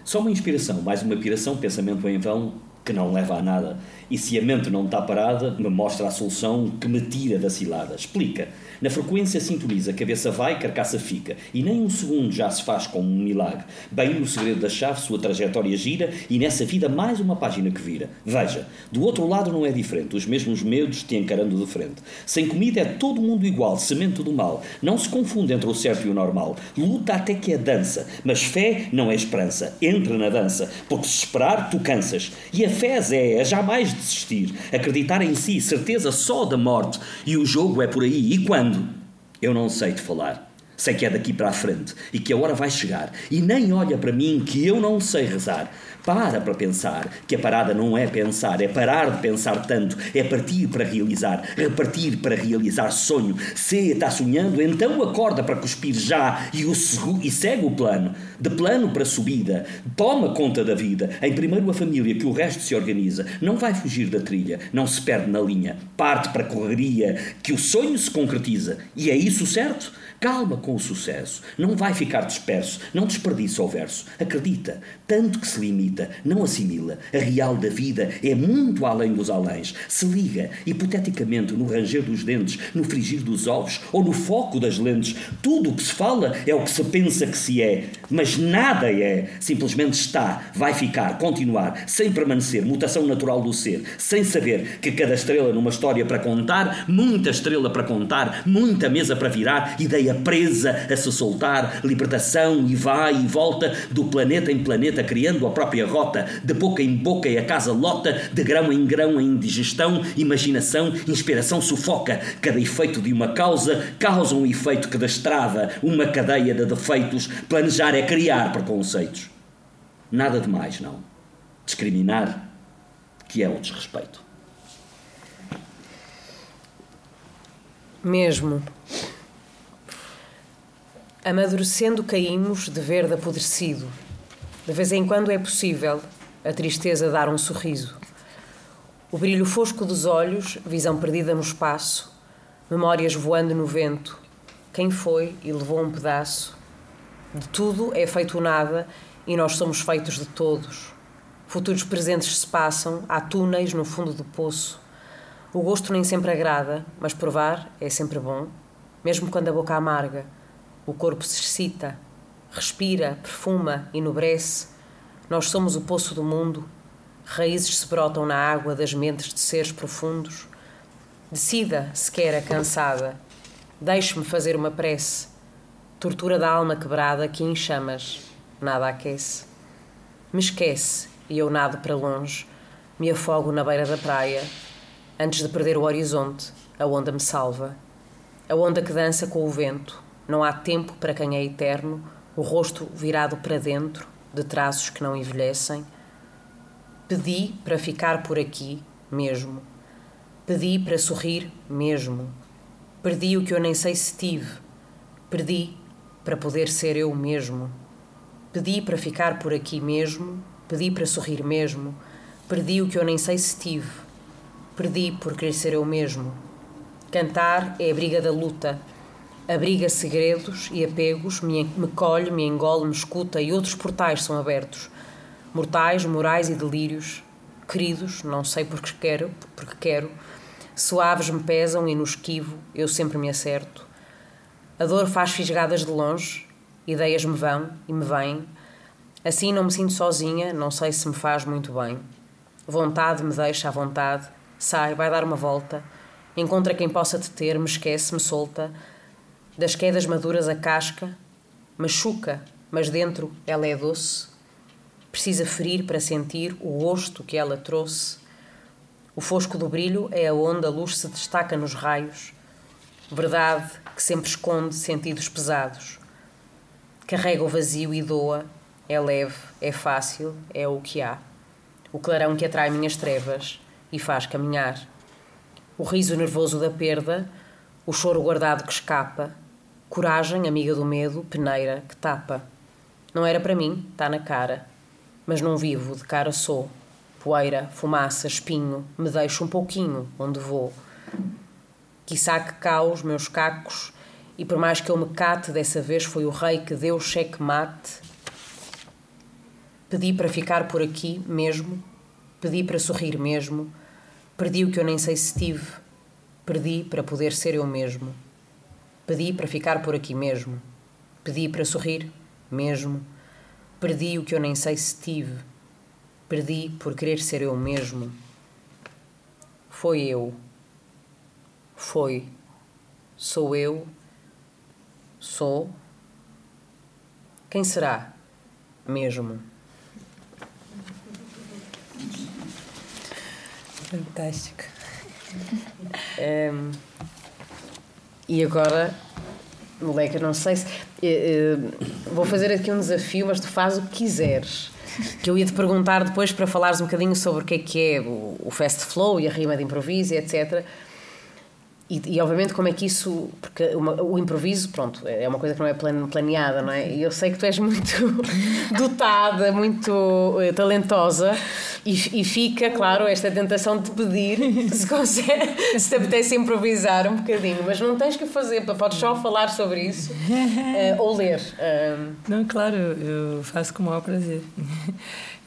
Só uma inspiração, mais uma piração, pensamento em vão, que não leva a nada. E se a mente não está parada, me mostra a solução que me tira da cilada. Explica. Na frequência sintoniza, cabeça vai, carcaça fica. E nem um segundo já se faz como um milagre. Bem no segredo da chave, sua trajetória gira e nessa vida mais uma página que vira. Veja, do outro lado não é diferente, os mesmos medos te encarando de frente. Sem comida é todo mundo igual, semente do mal. Não se confunde entre o certo e o normal. Luta até que é dança, mas fé não é esperança. Entra na dança, porque se esperar, tu cansas. E a fé é, é jamais desistir. Acreditar em si, certeza só da morte. E o jogo é por aí. E quando? Quando? Eu não sei te falar. Sei que é daqui para a frente e que a hora vai chegar. E nem olha para mim que eu não sei rezar. Para para pensar, que a parada não é pensar, é parar de pensar tanto, é partir para realizar, repartir para realizar sonho. Se está sonhando, então acorda para cuspir já e, o, e segue o plano. De plano para subida, toma conta da vida. Em primeiro a família, que o resto se organiza. Não vai fugir da trilha, não se perde na linha. Parte para a correria, que o sonho se concretiza. E é isso certo? Calma com o sucesso. Não vai ficar disperso. Não desperdiça o verso. Acredita. Tanto que se limita, não assimila. A real da vida é muito além dos aléns. Se liga, hipoteticamente, no ranger dos dentes, no frigir dos ovos ou no foco das lentes. Tudo o que se fala é o que se pensa que se é. Mas nada é. Simplesmente está, vai ficar, continuar, sem permanecer. Mutação natural do ser. Sem saber que cada estrela numa história para contar, muita estrela para contar, muita mesa para virar, ideia presa a se soltar, libertação e vai e volta do planeta em planeta, criando a própria rota, de boca em boca e a casa lota, de grão em grão a indigestão, imaginação, inspiração sufoca. Cada efeito de uma causa causa um efeito que destrava uma cadeia de defeitos. Planejar é criar preconceitos. Nada de mais, não. Discriminar, que é o desrespeito. Mesmo. Amadurecendo caímos de verde apodrecido. De vez em quando é possível a tristeza dar um sorriso. O brilho fosco dos olhos, visão perdida no espaço, memórias voando no vento. Quem foi e levou um pedaço? De tudo é feito nada e nós somos feitos de todos. Futuros presentes se passam, há túneis no fundo do poço. O gosto nem sempre agrada, mas provar é sempre bom, mesmo quando a boca amarga o corpo se excita, respira, perfuma, enobrece. Nós somos o poço do mundo. Raízes se brotam na água das mentes de seres profundos. Decida, sequer a cansada. Deixe-me fazer uma prece. Tortura da alma quebrada que em chamas nada aquece. Me esquece e eu nado para longe. Me afogo na beira da praia. Antes de perder o horizonte, a onda me salva. A onda que dança com o vento, não há tempo para quem é eterno, o rosto virado para dentro, de traços que não envelhecem. Pedi para ficar por aqui mesmo. Pedi para sorrir mesmo. Perdi o que eu nem sei se tive. Perdi para poder ser eu mesmo. Pedi para ficar por aqui mesmo. Pedi para sorrir mesmo. Perdi o que eu nem sei se tive. Perdi por querer ser eu mesmo. Cantar é a briga da luta abriga segredos e apegos, me, colhe, me engole, me escuta e outros portais são abertos. Mortais, morais e delírios, queridos, não sei porque quero, porque quero, suaves me pesam e no esquivo eu sempre me acerto. A dor faz fisgadas de longe, ideias me vão e me vêm. Assim não me sinto sozinha, não sei se me faz muito bem. Vontade me deixa à vontade, sai, vai dar uma volta, encontra quem possa te ter, me esquece, me solta das quedas maduras a casca, machuca, mas dentro ela é doce. Precisa ferir para sentir o gosto que ela trouxe. O fosco do brilho é aonde a luz se destaca nos raios. Verdade que sempre esconde sentidos pesados. Carrega o vazio e doa. É leve, é fácil, é o que há. O clarão que atrai minhas trevas e faz caminhar. O riso nervoso da perda, o choro guardado que escapa, Coragem, amiga do medo, peneira, que tapa. Não era para mim, está na cara. Mas não vivo, de cara sou. Poeira, fumaça, espinho, me deixo um pouquinho onde vou. Quissá que cá os meus cacos, e por mais que eu me cate, dessa vez foi o rei que deu cheque mate. Pedi para ficar por aqui mesmo. Pedi para sorrir mesmo. Perdi o que eu nem sei se tive. Perdi para poder ser eu mesmo. Pedi para ficar por aqui mesmo. Pedi para sorrir mesmo. Perdi o que eu nem sei se tive. Perdi por querer ser eu mesmo. Foi eu. Foi. Sou eu. Sou. Quem será? Mesmo. Fantástico. Um, e agora, moleque, não sei se. Uh, uh, vou fazer aqui um desafio, mas tu faz o que quiseres. Que eu ia te perguntar depois para falares um bocadinho sobre o que é que é o, o fast flow e a rima de improviso, etc. E, e, obviamente como é que isso porque uma, o improviso pronto é uma coisa que não é planeada não é? E eu sei que tu és muito dotada muito uh, talentosa e, e, fica claro esta tentação de pedir se consegue se te apetece improvisar um bocadinho. Mas não tens que fazer podes só falar sobre isso uh, ou ler uh, não claro eu faço com o maior prazer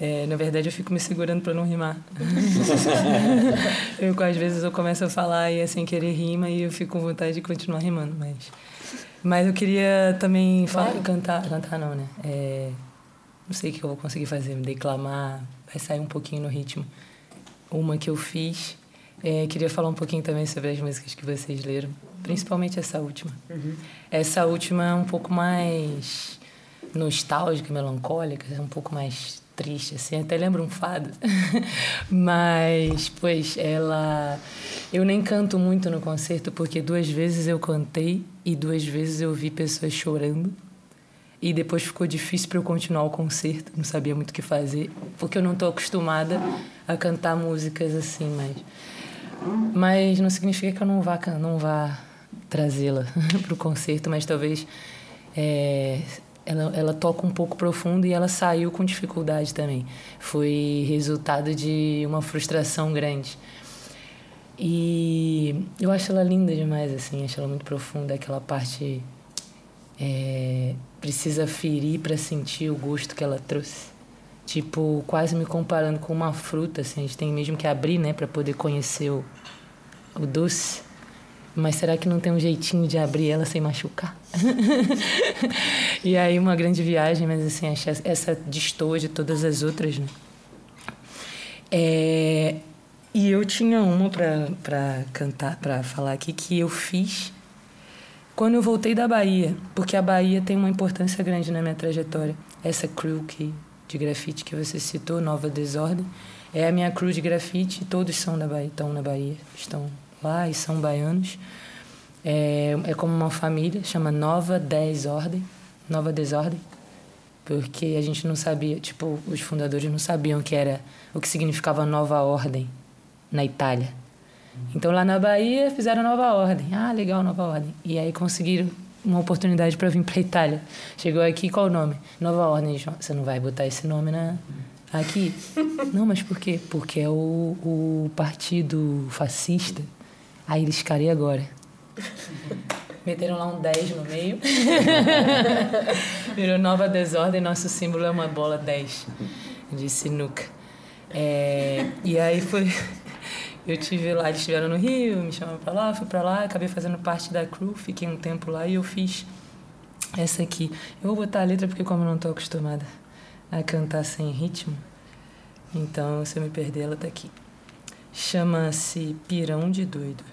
é, na verdade, eu fico me segurando para não rimar. eu, às vezes eu começo a falar e é sem querer rima e eu fico com vontade de continuar rimando, mas... Mas eu queria também falar, cantar... Cantar não, né? É, não sei o que eu vou conseguir fazer, me declamar, vai sair um pouquinho no ritmo. Uma que eu fiz... É, queria falar um pouquinho também sobre as músicas que vocês leram, principalmente essa última. Uhum. Essa última é um pouco mais nostálgica, melancólica, é um pouco mais triste, assim, até lembra um fado. Mas, pois, ela. Eu nem canto muito no concerto, porque duas vezes eu cantei e duas vezes eu vi pessoas chorando. E depois ficou difícil para eu continuar o concerto, não sabia muito o que fazer, porque eu não estou acostumada a cantar músicas assim, mas. Mas não significa que eu não vá, não vá trazê-la para o concerto, mas talvez. É, ela, ela toca um pouco profundo e ela saiu com dificuldade também. Foi resultado de uma frustração grande. E eu acho ela linda demais, assim, acho ela muito profunda, aquela parte é, precisa ferir para sentir o gosto que ela trouxe. Tipo, quase me comparando com uma fruta, assim, a gente tem mesmo que abrir, né, para poder conhecer o, o doce. Mas será que não tem um jeitinho de abrir ela sem machucar? e aí uma grande viagem, mas assim, essa destoa de todas as outras, né? É, e eu tinha uma para cantar, para falar aqui, que eu fiz quando eu voltei da Bahia, porque a Bahia tem uma importância grande na minha trajetória. Essa crew que, de grafite que você citou, Nova Desordem, é a minha crew de grafite, todos são da Bahia, estão na Bahia, estão lá e são baianos. É, é como uma família, chama Nova Desordem, Nova Desordem, porque a gente não sabia, tipo, os fundadores não sabiam que era o que significava nova ordem na Itália. Então lá na Bahia fizeram nova ordem. Ah, legal, nova ordem. E aí conseguiram uma oportunidade para vir para Itália. Chegou aqui, qual o nome? Nova ordem. Você não vai botar esse nome na aqui? não, mas por quê? Porque é o, o partido fascista Aí eles ficaram, agora? Meteram lá um 10 no meio. Virou nova desordem, nosso símbolo é uma bola 10 de sinuca. É, e aí foi. Eu tive lá, eles estiveram no Rio, me chamaram pra lá, fui pra lá, acabei fazendo parte da crew, fiquei um tempo lá e eu fiz essa aqui. Eu vou botar a letra porque, como eu não tô acostumada a cantar sem ritmo, então se eu me perder, ela tá aqui. Chama-se Pirão de Doido.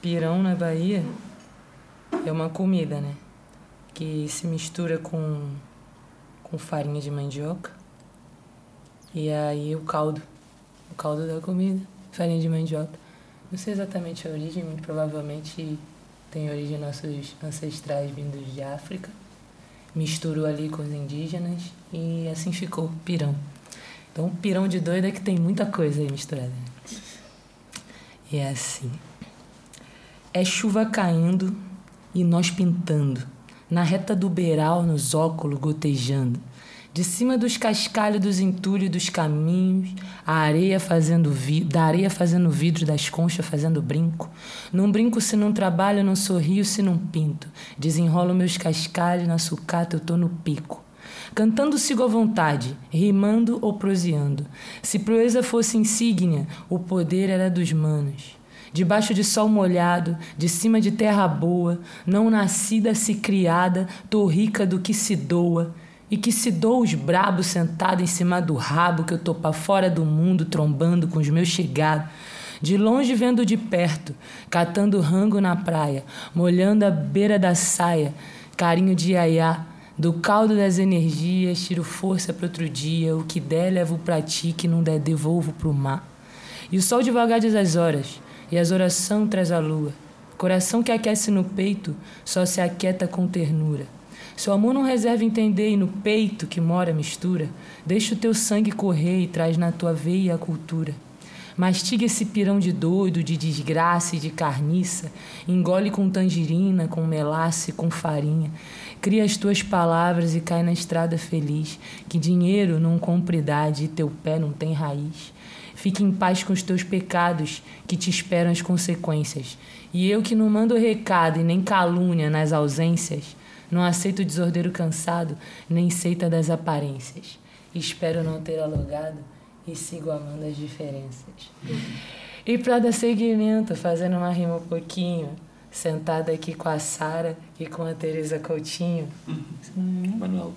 Pirão na Bahia é uma comida, né? Que se mistura com, com farinha de mandioca. E aí o caldo. O caldo da comida, farinha de mandioca. Não sei exatamente a origem, provavelmente tem origem nossos ancestrais vindos de África. Misturou ali com os indígenas e assim ficou, pirão. Então, pirão de doida é que tem muita coisa aí misturada. E é assim. É chuva caindo e nós pintando, na reta do beiral, nos óculos gotejando. De cima dos cascalhos dos entulhos dos caminhos, a areia fazendo vi da areia fazendo vidro, das conchas fazendo brinco. Num brinco se não trabalho, não sorrio se não pinto. Desenrolo meus cascalhos, na sucata eu tô no pico. Cantando sigo à vontade, rimando ou proseando. Se proeza fosse insígnia, o poder era dos manos. Debaixo de sol molhado, de cima de terra boa, não nascida se criada, tô rica do que se doa. E que se dou os brabos sentado em cima do rabo, que eu tô pra fora do mundo trombando com os meus chegados. De longe vendo de perto, catando rango na praia, molhando a beira da saia, carinho de iaiá. Do caldo das energias, tiro força para outro dia, o que der levo pra ti, que não der devolvo pro mar. E o sol devagar diz as horas, e as oração traz a lua. Coração que aquece no peito, só se aquieta com ternura. Seu amor não reserva entender e no peito que mora mistura, deixa o teu sangue correr e traz na tua veia a cultura. Mastiga esse pirão de doido, de desgraça e de carniça. Engole com tangerina, com melasse, com farinha. Cria as tuas palavras e cai na estrada feliz. Que dinheiro não compra idade e teu pé não tem raiz. Fique em paz com os teus pecados, que te esperam as consequências. E eu que não mando recado e nem calúnia nas ausências, não aceito o desordeiro cansado, nem seita das aparências. Espero não ter alugado e sigo amando as diferenças. E para dar seguimento, fazendo uma rima um pouquinho, sentada aqui com a Sara e com a Teresa Coutinho. Manuel.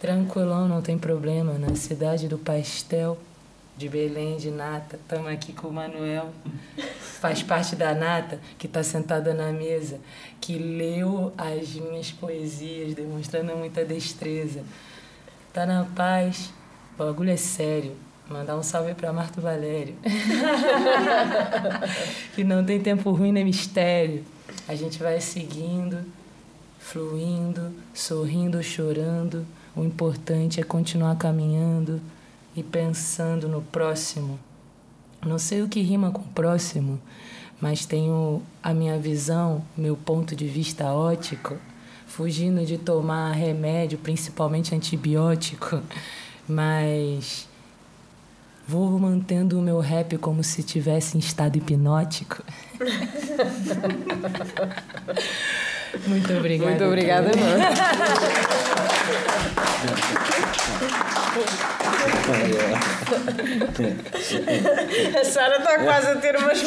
Tranquilão, não tem problema, na cidade do pastel, de Belém, de Nata. Estamos aqui com o Manuel, faz parte da Nata, que está sentada na mesa, que leu as minhas poesias, demonstrando muita destreza. Tá na paz, o bagulho é sério. Mandar um salve para Marto Valério. que não tem tempo ruim nem mistério. A gente vai seguindo, fluindo, sorrindo, chorando. O importante é continuar caminhando e pensando no próximo. Não sei o que rima com próximo, mas tenho a minha visão, meu ponto de vista ótico, fugindo de tomar remédio, principalmente antibiótico, mas Vou mantendo o meu rap como se tivesse em estado hipnótico. Muito obrigada. Muito obrigada. A Sara está quase a ter umas.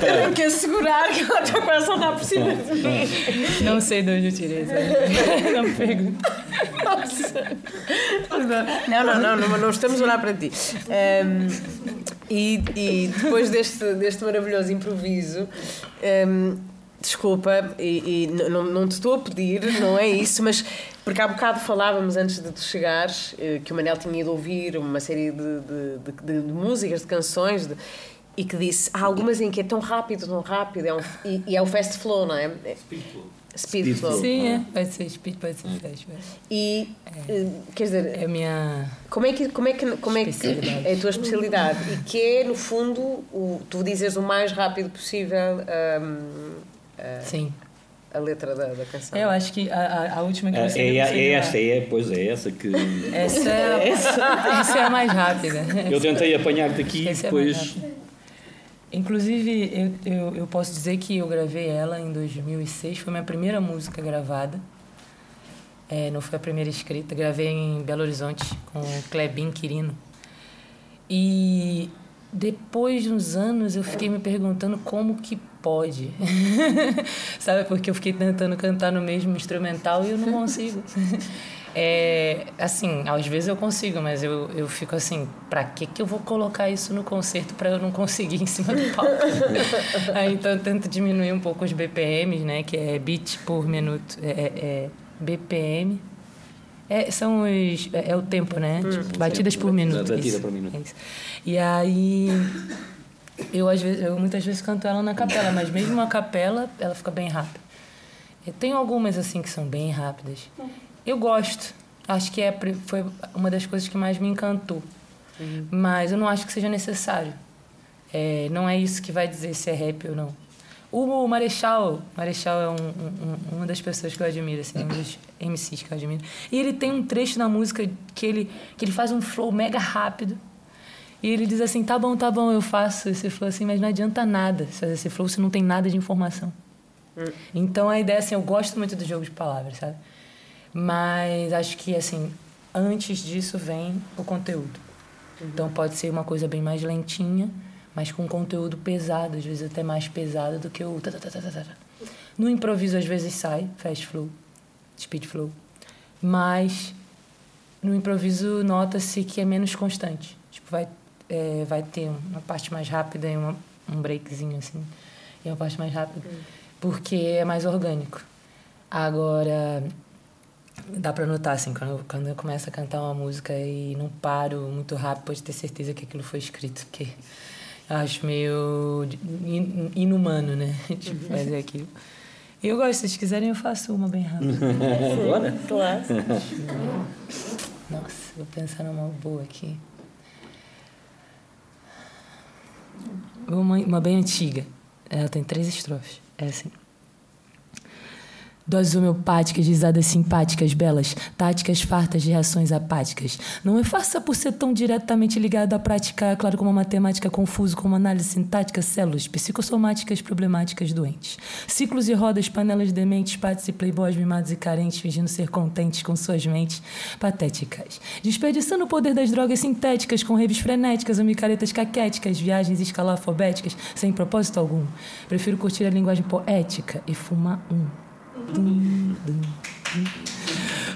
Tenho que assegurar que ela está quase a andar por cima de mim. Não sei de onde eu tirei. Não me pergunto. Não, não, não, não, não estamos a olhar para ti. Um, e, e depois deste, deste maravilhoso improviso, um, desculpa, e, e não, não te estou a pedir, não é isso, mas porque há bocado falávamos antes de tu chegares eh, que o Manel tinha ido ouvir uma série de, de, de, de músicas, de canções, de, e que disse há algumas em que é tão rápido, tão rápido, é um, e, e, é o fast flow, não é? Speed flow. Speed, speed flow. Sim, é. pode ser speed, pode ser fast. E, é. quer dizer... É a minha... Como é que, como é que, como é, que é a tua especialidade? E que é, no fundo, o, tu dizes o mais rápido possível... Um, Sim a letra da, da canção. Eu acho que a, a, última que você é, é, é esta, é, pois é essa que. Essa, essa, essa é a mais rápida. Eu tentei apanhar-te aqui e depois. É Inclusive, eu, eu, eu posso dizer que eu gravei ela em 2006, foi minha primeira música gravada. É, não foi a primeira escrita, gravei em Belo Horizonte com o Klebin Quirino. E depois de uns anos eu fiquei me perguntando como que pode. Sabe? Porque eu fiquei tentando cantar no mesmo instrumental e eu não consigo. É, assim, às vezes eu consigo, mas eu, eu fico assim, pra que que eu vou colocar isso no concerto para eu não conseguir em cima do palco? Aí, então eu tento diminuir um pouco os BPMs, né, que é beat por minuto, é, é, é BPM. É, são os, é, é o tempo, né? Hum, tipo, batidas por minuto. Batida por minuto. E aí eu, às vezes, eu muitas vezes canto ela na capela, mas mesmo a capela, ela fica bem rápida. Eu tenho algumas, assim, que são bem rápidas. Eu gosto. Acho que é, foi uma das coisas que mais me encantou. Uhum. Mas eu não acho que seja necessário. É, não é isso que vai dizer se é rap ou não. O Marechal, Marechal é um, um, uma das pessoas que eu admiro, assim, um dos MCs que eu admiro. E ele tem um trecho na música que ele, que ele faz um flow mega rápido. E ele diz assim: tá bom, tá bom, eu faço esse flow assim, mas não adianta nada fazer esse flow se não tem nada de informação. Hum. Então a ideia assim, eu gosto muito do jogo de palavras, sabe? Mas acho que assim, antes disso vem o conteúdo. Então pode ser uma coisa bem mais lentinha, mas com conteúdo pesado, às vezes até mais pesado do que o. No improviso, às vezes sai fast flow, speed flow, mas no improviso nota-se que é menos constante. Tipo, vai, é, vai ter uma parte mais rápida e uma, um breakzinho assim, e uma parte mais rápida, porque é mais orgânico. Agora, dá para notar assim quando eu, quando eu começo a cantar uma música e não paro muito rápido pode ter certeza que aquilo foi escrito porque acho meio inumano né? Tipo fazer aquilo. Eu gosto se vocês quiserem eu faço uma bem rápida. Bora? claro nossa vou pensar numa boa aqui. Uma, uma bem antiga. Ela tem três estrofes. É assim Doses homeopáticas, risadas simpáticas, belas, táticas fartas de reações apáticas. Não é farsa por ser tão diretamente ligado à prática, claro como a matemática, confuso como análise sintática, células psicossomáticas problemáticas doentes. Ciclos e rodas, panelas dementes, patos e playboys mimados e carentes, fingindo ser contentes com suas mentes patéticas. Desperdiçando o poder das drogas sintéticas com reves frenéticas ou micaretas caquéticas, viagens escalafobéticas, sem propósito algum. Prefiro curtir a linguagem poética e fumar um. うん。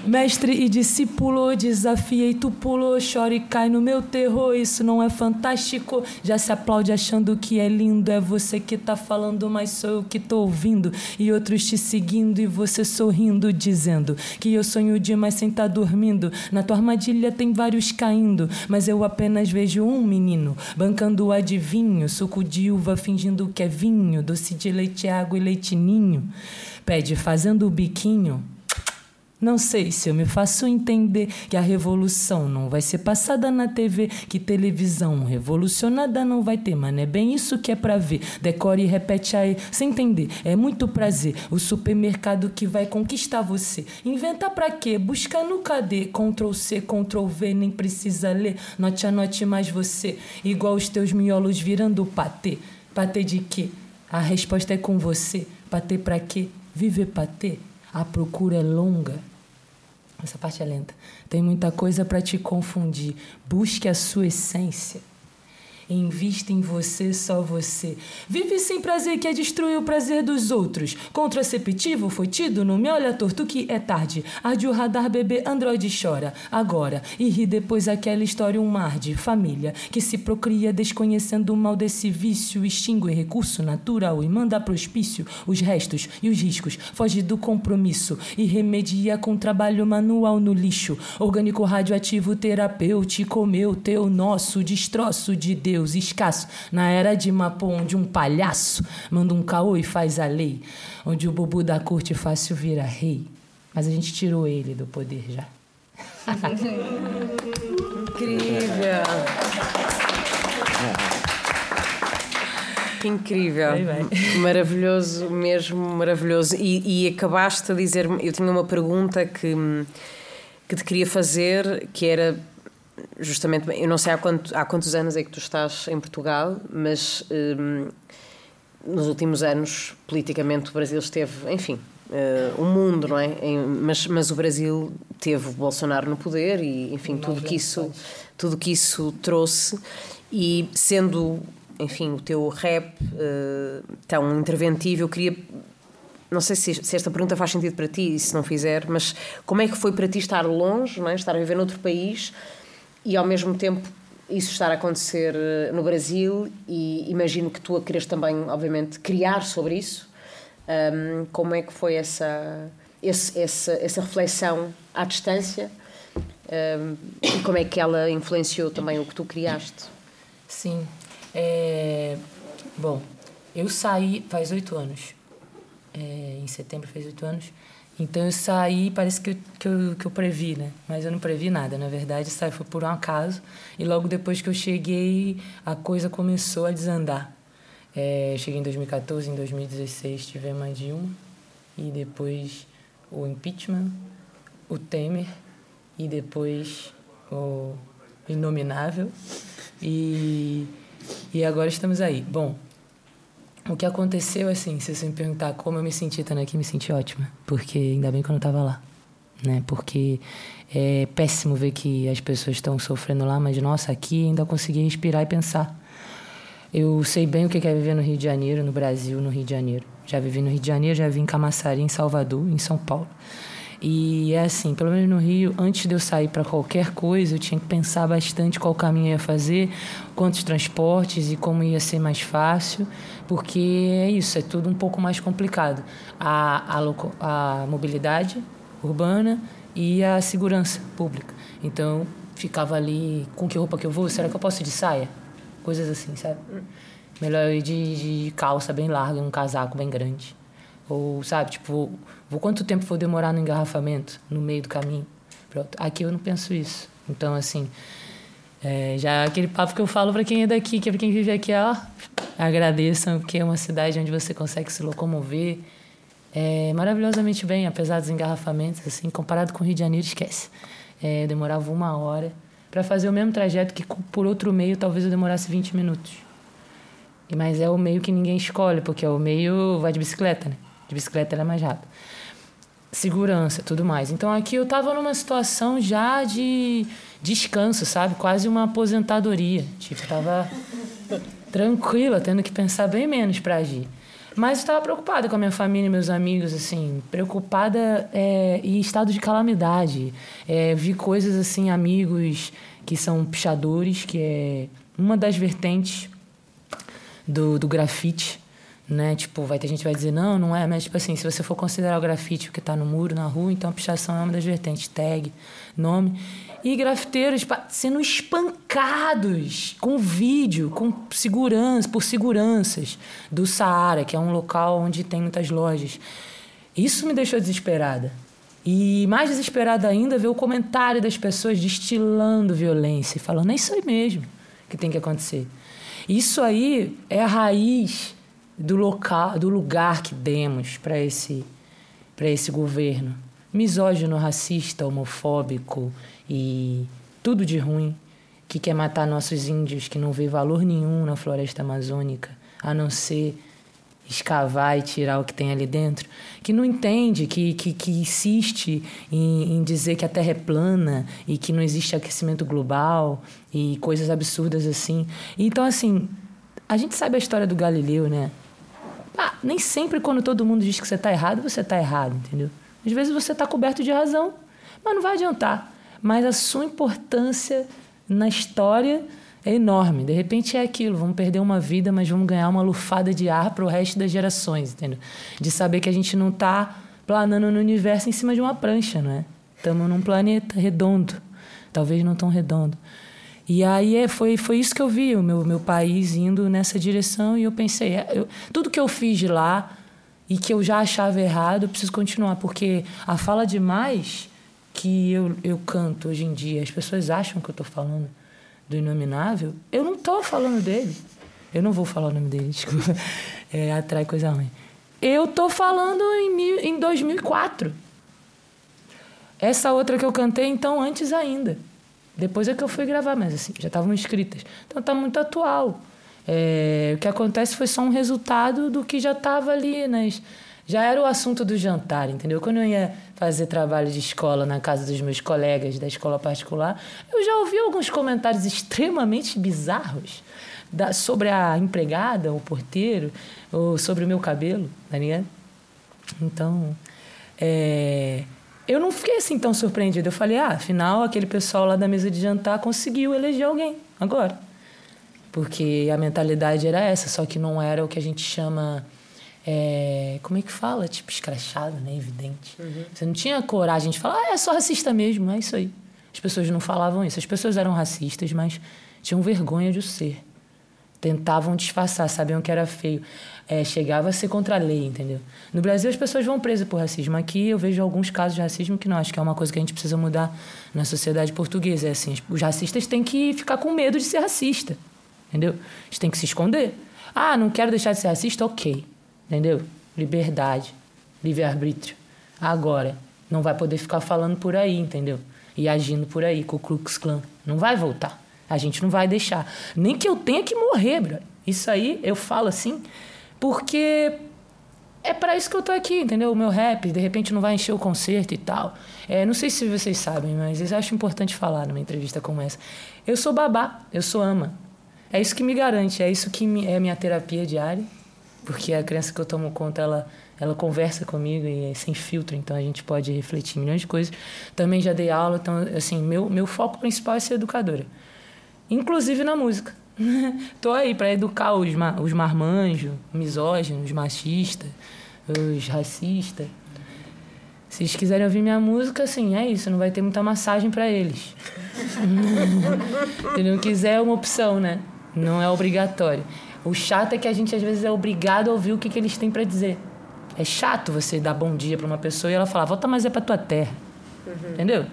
Mestre e discípulo, desafiei tu pulou, chora e cai no meu terror. Isso não é fantástico? Já se aplaude achando que é lindo. É você que tá falando, mas sou eu que tô ouvindo. E outros te seguindo e você sorrindo, dizendo que eu sonho demais sem tá dormindo. Na tua armadilha tem vários caindo, mas eu apenas vejo um menino bancando o adivinho, suco de uva fingindo que é vinho, doce de leite, água e leitinho. Pede fazendo o biquinho. Não sei se eu me faço entender que a revolução não vai ser passada na TV, que televisão revolucionada não vai ter, mas não é bem isso que é pra ver. Decore e repete aí, sem entender, é muito prazer. O supermercado que vai conquistar você. Inventa pra quê? Busca no KD, Ctrl C, Ctrl V, nem precisa ler. Note a note mais você, igual os teus miolos virando patê. Patê de quê? A resposta é com você. Patê pra quê? Viver patê. A procura é longa. Essa parte é lenta. Tem muita coisa para te confundir. Busque a sua essência. Invista em você, só você. Vive sem prazer que é destruir o prazer dos outros. Contraceptivo foi tido, não me olha torto que é tarde. Arde o radar, bebê, androide chora. Agora, e ri depois aquela história, um mar de família que se procria desconhecendo o mal desse vício. Extingue recurso natural e manda prospício os restos e os riscos. Foge do compromisso e remedia com trabalho manual no lixo. Orgânico radioativo terapêutico, meu, teu, nosso, destroço de Deus. Deus escasso, na era de Mapô, onde um palhaço manda um caô e faz a lei, onde o bobo da corte fácil vira rei. Mas a gente tirou ele do poder já. Incrível! Incrível, maravilhoso, mesmo maravilhoso. E, e acabaste a dizer-me, eu tinha uma pergunta que, que te queria fazer, que era justamente, eu não sei há, quanto, há quantos anos é que tu estás em Portugal, mas hum, nos últimos anos, politicamente, o Brasil esteve, enfim, uh, o mundo, não é? Em, mas, mas o Brasil teve Bolsonaro no poder e, enfim, tudo que isso, tudo que isso trouxe e sendo, enfim, o teu rap uh, tão interventivo, eu queria não sei se, se, esta pergunta faz sentido para ti, e se não fizer, mas como é que foi para ti estar longe, não é? estar a viver noutro país e ao mesmo tempo isso estar a acontecer eh, no Brasil e imagino que tu a queres também, obviamente, criar sobre isso. Um, como é que foi essa, esse, essa, essa reflexão à distância um, e como é que ela influenciou também o que tu criaste? Sim. É... Bom, eu saí faz oito anos. É, em setembro fez oito anos. Então eu saí, parece que eu, que, eu, que eu previ, né? Mas eu não previ nada, na verdade, saí foi por um acaso. E logo depois que eu cheguei, a coisa começou a desandar. É, cheguei em 2014, em 2016 tivemos a Dilma, e depois o impeachment, o Temer, e depois o Inominável. E, e agora estamos aí. Bom, o que aconteceu, assim, se você me perguntar como eu me senti estando aqui, me senti ótima. Porque ainda bem que eu não estava lá. né? Porque é péssimo ver que as pessoas estão sofrendo lá, mas nossa, aqui ainda consegui respirar e pensar. Eu sei bem o que é viver no Rio de Janeiro, no Brasil, no Rio de Janeiro. Já vivi no Rio de Janeiro, já vivi em Camaçari, em Salvador, em São Paulo. E é assim, pelo menos no Rio, antes de eu sair para qualquer coisa, eu tinha que pensar bastante qual caminho eu ia fazer, quantos transportes e como ia ser mais fácil, porque é isso, é tudo um pouco mais complicado. A, a, a mobilidade urbana e a segurança pública. Então, ficava ali, com que roupa que eu vou? Será que eu posso ir de saia? Coisas assim, sabe? Melhor ir de, de calça bem larga, um casaco bem grande. Ou, sabe, tipo, vou quanto tempo vou demorar no engarrafamento, no meio do caminho? Pronto. Aqui eu não penso isso. Então, assim, é, já aquele papo que eu falo para quem é daqui, que é para quem vive aqui, ó, agradeçam, porque é uma cidade onde você consegue se locomover é, maravilhosamente bem, apesar dos engarrafamentos, assim, comparado com o Rio de Janeiro, esquece. É, demorava uma hora para fazer o mesmo trajeto que por outro meio talvez eu demorasse 20 minutos. Mas é o meio que ninguém escolhe, porque é o meio vai de bicicleta, né? De bicicleta ela é mais rápida. Segurança, tudo mais. Então aqui eu estava numa situação já de descanso, sabe? Quase uma aposentadoria. Tipo, tava tranquila, tendo que pensar bem menos para agir. Mas estava preocupada com a minha família e meus amigos, assim, preocupada é, em estado de calamidade. É, vi coisas assim, amigos que são pichadores, que é uma das vertentes do, do grafite né? Tipo, vai ter gente que vai dizer, não, não é, mas tipo assim, se você for considerar o grafite que está no muro, na rua, então a pichação é uma das vertentes, tag, nome. E grafiteiros sendo espancados com vídeo, com segurança, por seguranças do Saara, que é um local onde tem muitas lojas. Isso me deixou desesperada. E mais desesperada ainda ver o comentário das pessoas destilando violência, falando, é isso aí mesmo que tem que acontecer. Isso aí é a raiz do local, do lugar que demos para esse para esse governo misógino, racista, homofóbico e tudo de ruim, que quer matar nossos índios, que não vê valor nenhum na floresta amazônica, a não ser escavar e tirar o que tem ali dentro, que não entende, que, que, que insiste em, em dizer que a Terra é plana e que não existe aquecimento global e coisas absurdas assim. Então, assim, a gente sabe a história do Galileu, né? Ah, nem sempre quando todo mundo diz que você está errado, você está errado, entendeu? Às vezes você está coberto de razão, mas não vai adiantar. Mas a sua importância na história é enorme. De repente é aquilo, vamos perder uma vida, mas vamos ganhar uma lufada de ar para o resto das gerações, entendeu? De saber que a gente não está planando no universo em cima de uma prancha, não é? Estamos num planeta redondo, talvez não tão redondo. E aí é, foi, foi isso que eu vi, o meu, meu país indo nessa direção, e eu pensei, é, eu, tudo que eu fiz de lá e que eu já achava errado, eu preciso continuar, porque a fala demais que eu, eu canto hoje em dia, as pessoas acham que eu estou falando do Inominável, eu não estou falando dele. Eu não vou falar o nome dele, desculpa, é, atrai coisa ruim. Eu estou falando em, mil, em 2004. Essa outra que eu cantei, então, antes ainda. Depois é que eu fui gravar, mas assim, já estavam escritas. Então tá muito atual. É, o que acontece foi só um resultado do que já estava ali, nas, já era o assunto do jantar, entendeu? Quando eu ia fazer trabalho de escola na casa dos meus colegas da escola particular, eu já ouvi alguns comentários extremamente bizarros da, sobre a empregada, o porteiro, ou sobre o meu cabelo, tá ligado? Então, é, eu não fiquei assim tão surpreendida. Eu falei, ah, afinal, aquele pessoal lá da mesa de jantar conseguiu eleger alguém agora. Porque a mentalidade era essa, só que não era o que a gente chama. É, como é que fala? Tipo, escrachado, né? Evidente. Uhum. Você não tinha coragem de falar, ah, é só racista mesmo, é isso aí. As pessoas não falavam isso. As pessoas eram racistas, mas tinham vergonha de o ser. Tentavam disfarçar, sabiam que era feio é, chegava a ser contra a lei, entendeu? No Brasil as pessoas vão presas por racismo. Aqui eu vejo alguns casos de racismo que não acho que é uma coisa que a gente precisa mudar na sociedade portuguesa. É assim, os racistas têm que ficar com medo de ser racista, entendeu? Eles têm que se esconder. Ah, não quero deixar de ser racista? Ok, entendeu? Liberdade, livre-arbítrio. Agora, não vai poder ficar falando por aí, entendeu? E agindo por aí com o Klux Klan. Não vai voltar. A gente não vai deixar. Nem que eu tenha que morrer, bro. Isso aí eu falo assim porque é para isso que eu tô aqui, entendeu? O meu rap, de repente não vai encher o concerto e tal. É, não sei se vocês sabem, mas eu acho importante falar numa entrevista como essa. Eu sou babá, eu sou ama. É isso que me garante, é isso que me, é minha terapia diária, porque a criança que eu tomo conta, ela, ela conversa comigo e é sem filtro, então a gente pode refletir milhões de coisas. Também já dei aula, então, assim, meu, meu foco principal é ser educadora, inclusive na música. Tô aí para educar os, os marmanjos, misóginos, machistas, os racistas. Se eles quiserem ouvir minha música, assim, é isso, não vai ter muita massagem para eles. Se não quiser, é uma opção, né? Não é obrigatório. O chato é que a gente às vezes é obrigado a ouvir o que, que eles têm para dizer. É chato você dar bom dia para uma pessoa e ela falar, volta mais é para tua terra. Uhum. Entendeu?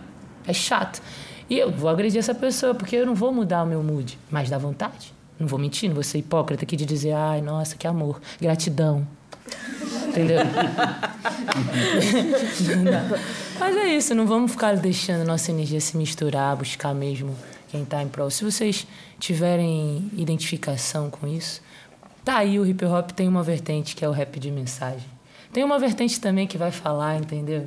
É chato. E eu vou agredir essa pessoa porque eu não vou mudar o meu mood, mas dá vontade. Não vou mentir, não vou ser hipócrita aqui de dizer, ai, nossa, que amor, gratidão. Entendeu? mas é isso, não vamos ficar deixando nossa energia se misturar, buscar mesmo quem está em prol. Se vocês tiverem identificação com isso, tá aí o hip hop tem uma vertente que é o rap de mensagem. Tem uma vertente também que vai falar, entendeu?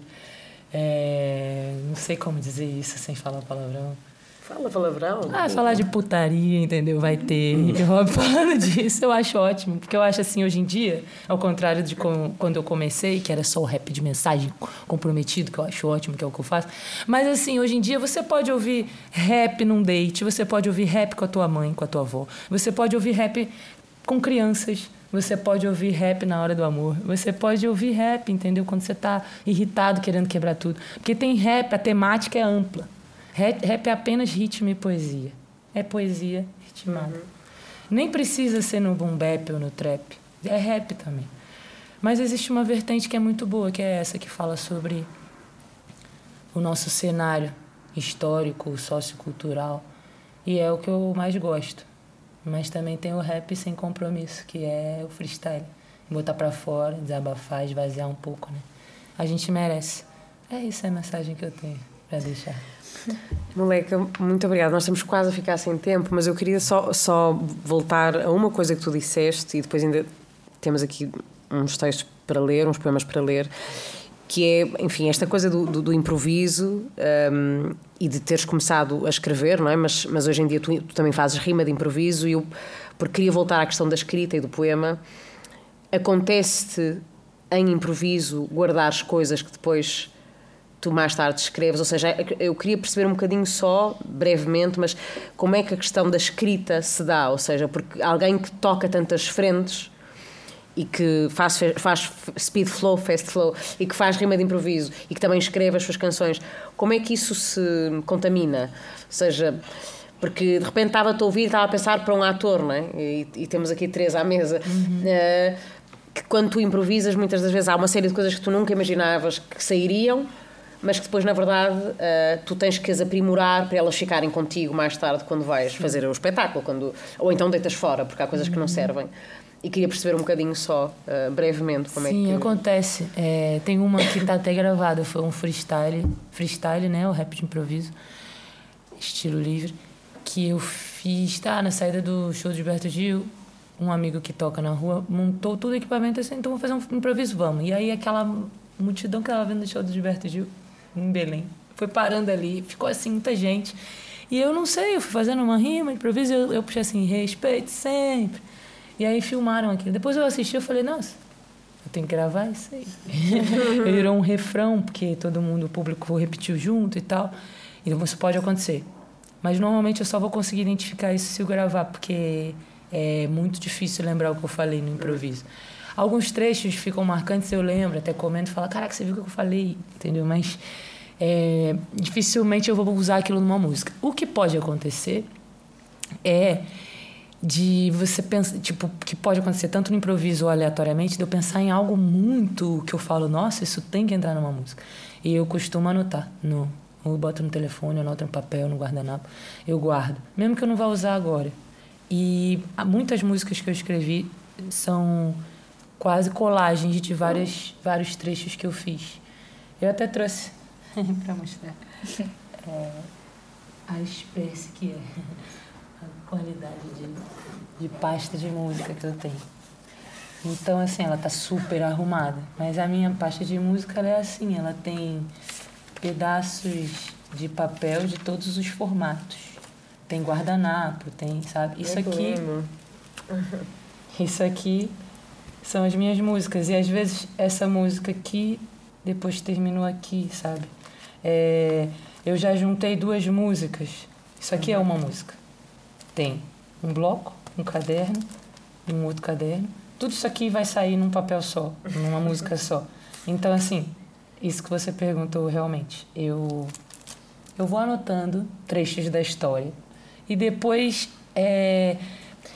É, não sei como dizer isso sem falar palavrão. Fala palavrão? Ah, falar de putaria, entendeu? Vai ter hip hop falando disso, eu acho ótimo. Porque eu acho assim, hoje em dia, ao contrário de quando eu comecei, que era só o rap de mensagem comprometido, que eu acho ótimo, que é o que eu faço. Mas assim, hoje em dia você pode ouvir rap num date, você pode ouvir rap com a tua mãe, com a tua avó, você pode ouvir rap com crianças. Você pode ouvir rap na hora do amor. Você pode ouvir rap, entendeu? Quando você está irritado, querendo quebrar tudo. Porque tem rap, a temática é ampla. Rap, rap é apenas ritmo e poesia. É poesia ritmada. Uhum. Nem precisa ser no boom bap ou no trap. É rap também. Mas existe uma vertente que é muito boa, que é essa que fala sobre o nosso cenário histórico, sociocultural. E é o que eu mais gosto. Mas também tem o rap sem compromisso, que é o freestyle. Botar para fora, desabafar, esvaziar um pouco, né? A gente merece. É isso a mensagem que eu tenho para deixar. Moleca, muito obrigada. Nós estamos quase a ficar sem tempo, mas eu queria só, só voltar a uma coisa que tu disseste e depois ainda temos aqui uns textos para ler, uns poemas para ler, que é, enfim, esta coisa do, do, do improviso um, e de teres começado a escrever, não é? Mas, mas hoje em dia tu, tu também fazes rima de improviso e eu, porque queria voltar à questão da escrita e do poema, acontece-te em improviso guardar as coisas que depois tu mais tarde escreves, ou seja, eu queria perceber um bocadinho só, brevemente, mas como é que a questão da escrita se dá, ou seja, porque alguém que toca tantas frentes e que faz, faz speed flow, fast flow e que faz rima de improviso e que também escreve as suas canções, como é que isso se contamina? Ou seja, porque de repente estava a ouvir estava a pensar para um ator, não é? E, e temos aqui três à mesa. Uhum. Uh, que quando tu improvisas, muitas das vezes há uma série de coisas que tu nunca imaginavas que sairiam mas que depois, na verdade, uh, tu tens que as aprimorar para elas ficarem contigo mais tarde quando vais fazer o espetáculo, quando, ou então deitas fora, porque há coisas que não uhum. servem. E queria perceber um bocadinho só, uh, brevemente, como Sim, é que... Sim, acontece. É, tem uma que está até gravada, foi um freestyle, freestyle, né, o rap de improviso, estilo livre, que eu fiz, tá, na saída do show de Gilberto Gil, um amigo que toca na rua montou todo o equipamento assim, então vamos fazer um improviso, vamos. E aí aquela multidão que estava vendo o show do Gilberto Gil em Belém. Foi parando ali, ficou assim muita gente. E eu não sei, eu fui fazendo uma rima, improviso, eu, eu puxei assim, respeite sempre. E aí filmaram aquilo. Depois eu assisti, eu falei, nossa, eu tenho que gravar isso aí. Virou um refrão, porque todo mundo, o público repetiu junto e tal. Então isso pode acontecer. Mas normalmente eu só vou conseguir identificar isso se eu gravar, porque é muito difícil lembrar o que eu falei no improviso. Alguns trechos ficam marcantes, eu lembro, até comento e falo, caraca, você viu o que eu falei, entendeu? Mas é, dificilmente eu vou usar aquilo numa música. O que pode acontecer é de você pensar, tipo, que pode acontecer tanto no improviso ou aleatoriamente, de eu pensar em algo muito que eu falo, nossa, isso tem que entrar numa música. E eu costumo anotar no eu boto no telefone, anoto no papel, no guardanapo, eu guardo, mesmo que eu não vá usar agora. E muitas músicas que eu escrevi são quase colagens de vários, vários trechos que eu fiz. Eu até trouxe para mostrar é, a espécie que é qualidade de, de pasta de música que eu tenho. Então, assim, ela tá super arrumada. Mas a minha pasta de música, é assim, ela tem pedaços de papel de todos os formatos. Tem guardanapo, tem, sabe? Isso aqui, isso aqui são as minhas músicas. E às vezes essa música aqui, depois terminou aqui, sabe? É, eu já juntei duas músicas. Isso aqui é uma música. Tem um bloco, um caderno e um outro caderno. Tudo isso aqui vai sair num papel só, numa música só. Então, assim, isso que você perguntou realmente. Eu, eu vou anotando trechos da história. E depois. É,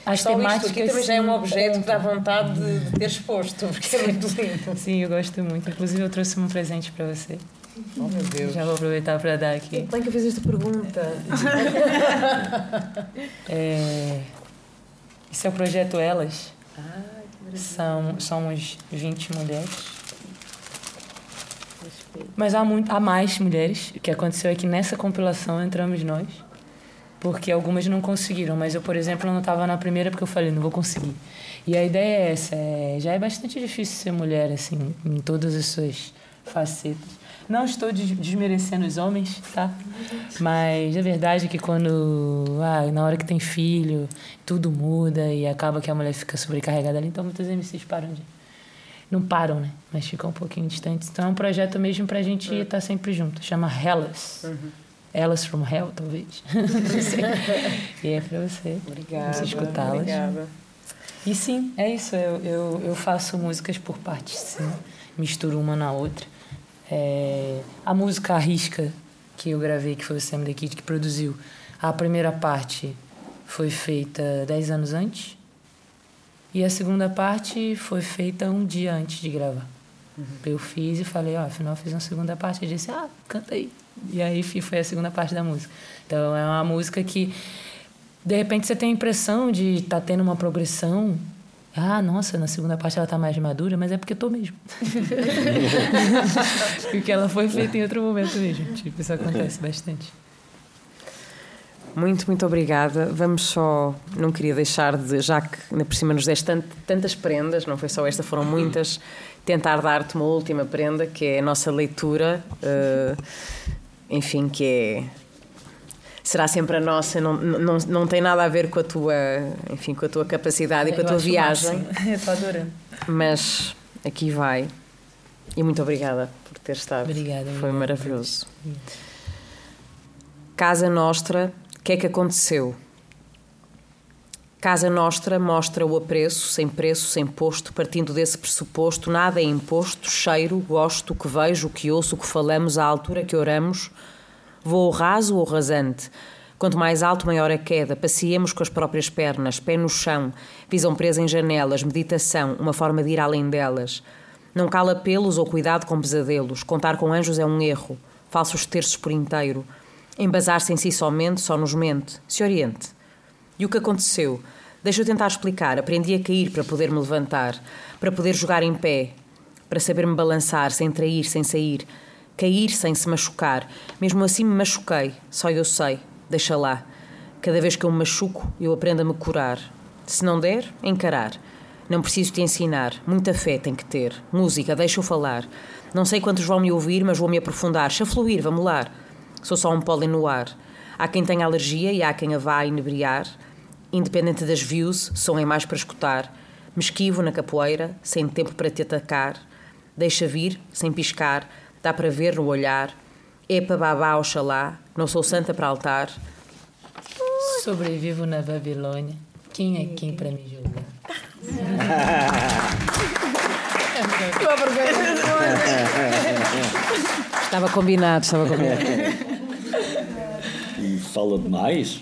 as Só isto temáticas. aqui também já é um objeto que dá vontade de, de ter exposto, porque é muito lindo. Sim, eu gosto muito. Inclusive, eu trouxe um presente para você. Oh, meu Deus. Já vou aproveitar para dar aqui. Bem que eu fiz esta pergunta. É, Esse é o projeto Elas. São, somos 20 mulheres. Mas há, muito, há mais mulheres. O que aconteceu é que nessa compilação entramos nós. Porque algumas não conseguiram. Mas eu, por exemplo, não estava na primeira porque eu falei, não vou conseguir. E a ideia é essa. É, já é bastante difícil ser mulher, assim, em todas as suas facetas. Não estou des- desmerecendo os homens, tá? Mas a verdade é que quando, ah, na hora que tem filho, tudo muda e acaba que a mulher fica sobrecarregada ali, então muitas MCs param de. Não param, né? Mas ficam um pouquinho distantes. Então é um projeto mesmo pra gente estar sempre junto. Chama Hellas. Elas from Hell, talvez. Não sei. e é pra você. Obrigada. Você escutá-las. Obrigada. E sim, é isso. Eu, eu, eu faço músicas por partes, sim. Misturo uma na outra. É, a música Arrisca, que eu gravei, que foi o Sam The Kid que produziu, a primeira parte foi feita 10 anos antes. E a segunda parte foi feita um dia antes de gravar. Eu fiz e falei, ó, afinal eu fiz uma segunda parte. Ele disse, ah, canta aí. E aí foi a segunda parte da música. Então é uma música que, de repente, você tem a impressão de estar tendo uma progressão. Ah, nossa, na segunda parte ela tá mais madura, mas é porque eu tô mesmo. porque ela foi feita em outro momento mesmo. Tipo, isso acontece bastante. Muito, muito obrigada. Vamos só, não queria deixar de, já que ainda por cima nos deste tant- tantas prendas, não foi só esta, foram muitas, tentar dar-te uma última prenda, que é a nossa leitura, eh, enfim, que é. Será sempre a nossa, não, não, não tem nada a ver com a tua, enfim, com a tua capacidade e com a Eu tua viagem. Eu tô adorando. mas aqui vai. E muito obrigada por ter estado. Obrigada, Foi obrigada. maravilhoso. Casa Nostra, o que é que aconteceu? Casa Nostra mostra o apreço, sem preço, sem posto, partindo desse pressuposto, nada é imposto, cheiro, gosto, o que vejo, o que ouço, o que falamos, à altura que oramos, voo raso ou rasante. Quanto mais alto, maior a queda. Passeemos com as próprias pernas, pé no chão, visão presa em janelas, meditação, uma forma de ir além delas. Não cala pelos ou cuidado com pesadelos. Contar com anjos é um erro. Falsos terços por inteiro. Embasar-se em si somente só nos mente. Se oriente. E o que aconteceu? Deixa eu tentar explicar. Aprendi a cair para poder me levantar, para poder jogar em pé, para saber me balançar, sem trair, sem sair, cair sem se machucar. Mesmo assim me machuquei, só eu sei. Deixa lá. Cada vez que eu me machuco, eu aprendo a me curar. Se não der, encarar. Não preciso te ensinar, muita fé tem que ter. Música, deixa eu falar. Não sei quantos vão me ouvir, mas vou me aprofundar. Deixa fluir, vamos lá. Sou só um pólen no ar. Há quem tenha alergia e há quem a vá inebriar. Independente das views, som é mais para escutar. Me esquivo na capoeira, sem tempo para te atacar. Deixa vir, sem piscar, dá para ver no olhar. Epa babá, oxalá, não sou santa para altar. Sobrevivo na Babilônia. Quem é quem para me julgar? Estava combinado, estava combinado. E fala demais?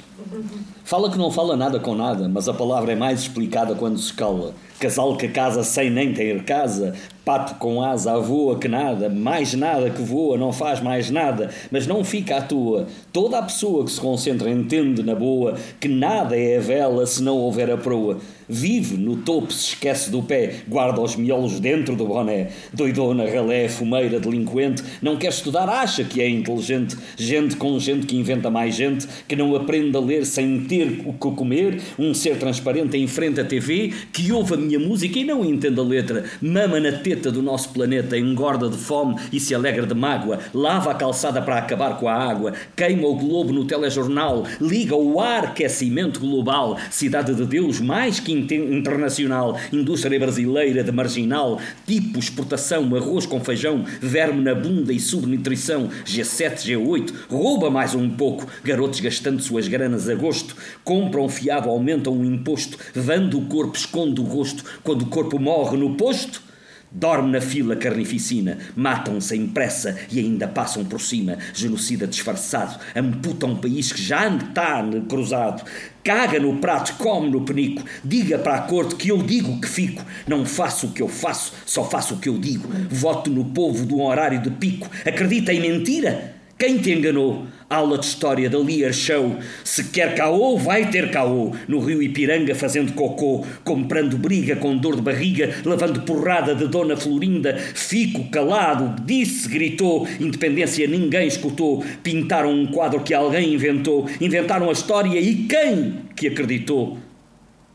Fala que não fala nada com nada, mas a palavra é mais explicada quando se cala. Casal que casa sem nem ter casa, pato com asa voa que nada, mais nada que voa, não faz mais nada, mas não fica à toa. Toda a pessoa que se concentra entende na boa que nada é a vela se não houver a proa. Vive no topo, se esquece do pé, guarda os miolos dentro do boné. Doidona, ralé, fumeira, delinquente, não quer estudar, acha que é inteligente. Gente com gente que inventa mais gente, que não aprende a ler sem ter o que comer. Um ser transparente em frente à TV, que ouve a minha música e não entende a letra. Mama na teta do nosso planeta, engorda de fome e se alegra de mágoa. Lava a calçada para acabar com a água. Queima o globo no telejornal. Liga o aquecimento global. Cidade de Deus mais que internacional. Indústria brasileira de marginal. Tipo exportação, arroz com feijão. Verme na bunda e subnutrição. G7, G8. Rouba mais um pouco. Garotos gastando suas granas a gosto. Compram fiado, aumentam o imposto. Vando o corpo, esconde o rosto. Quando o corpo morre no posto, Dorme na fila carnificina, matam sem pressa e ainda passam por cima. Genocida disfarçado, amputa um país que já está cruzado. Caga no prato, come no penico. Diga para a corte que eu digo que fico. Não faço o que eu faço, só faço o que eu digo. Voto no povo do horário de pico. Acredita em mentira? Quem te enganou? Aula de história da Lear Show. Se quer caô, vai ter caô. No rio Ipiranga fazendo cocô, comprando briga com dor de barriga, lavando porrada de Dona Florinda. Fico calado, disse, gritou. Independência ninguém escutou. Pintaram um quadro que alguém inventou. Inventaram a história e quem que acreditou?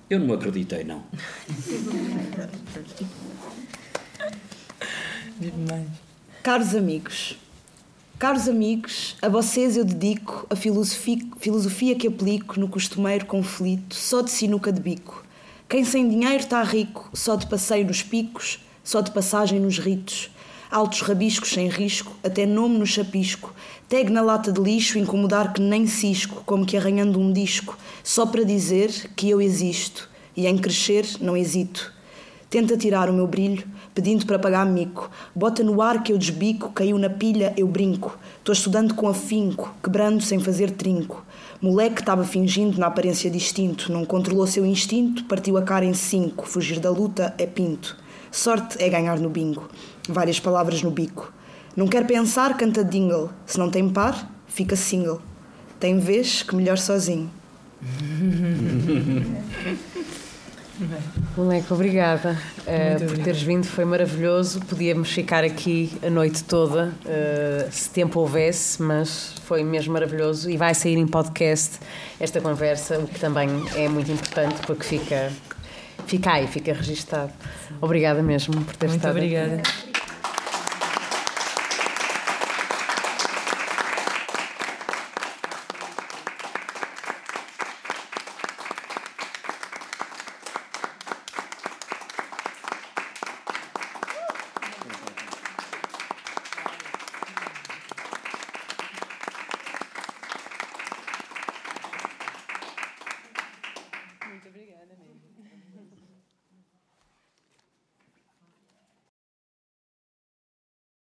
Eu não acreditei, não. Caros amigos, Caros amigos, a vocês eu dedico a filosofia, filosofia que aplico no costumeiro conflito, só de sinuca de bico. Quem sem dinheiro está rico, só de passeio nos picos, só de passagem nos ritos. Altos rabiscos sem risco, até nome no chapisco. Tag na lata de lixo, incomodar que nem cisco, como que arranhando um disco, só para dizer que eu existo. E em crescer não hesito. Tenta tirar o meu brilho, pedindo para pagar mico. Bota no ar que eu desbico, caiu na pilha, eu brinco. Estou estudando com afinco, quebrando sem fazer trinco. Moleque estava fingindo na aparência distinto, não controlou seu instinto, partiu a cara em cinco. Fugir da luta é pinto. Sorte é ganhar no bingo. Várias palavras no bico. Não quer pensar, canta dingle. Se não tem par, fica single. Tem vez que melhor sozinho. Moleque, obrigada uh, por teres vindo, foi maravilhoso. Podíamos ficar aqui a noite toda, uh, se tempo houvesse, mas foi mesmo maravilhoso e vai sair em podcast esta conversa, o que também é muito importante porque fica, fica aí, fica registado. Obrigada mesmo por teres muito estado obrigada. aqui.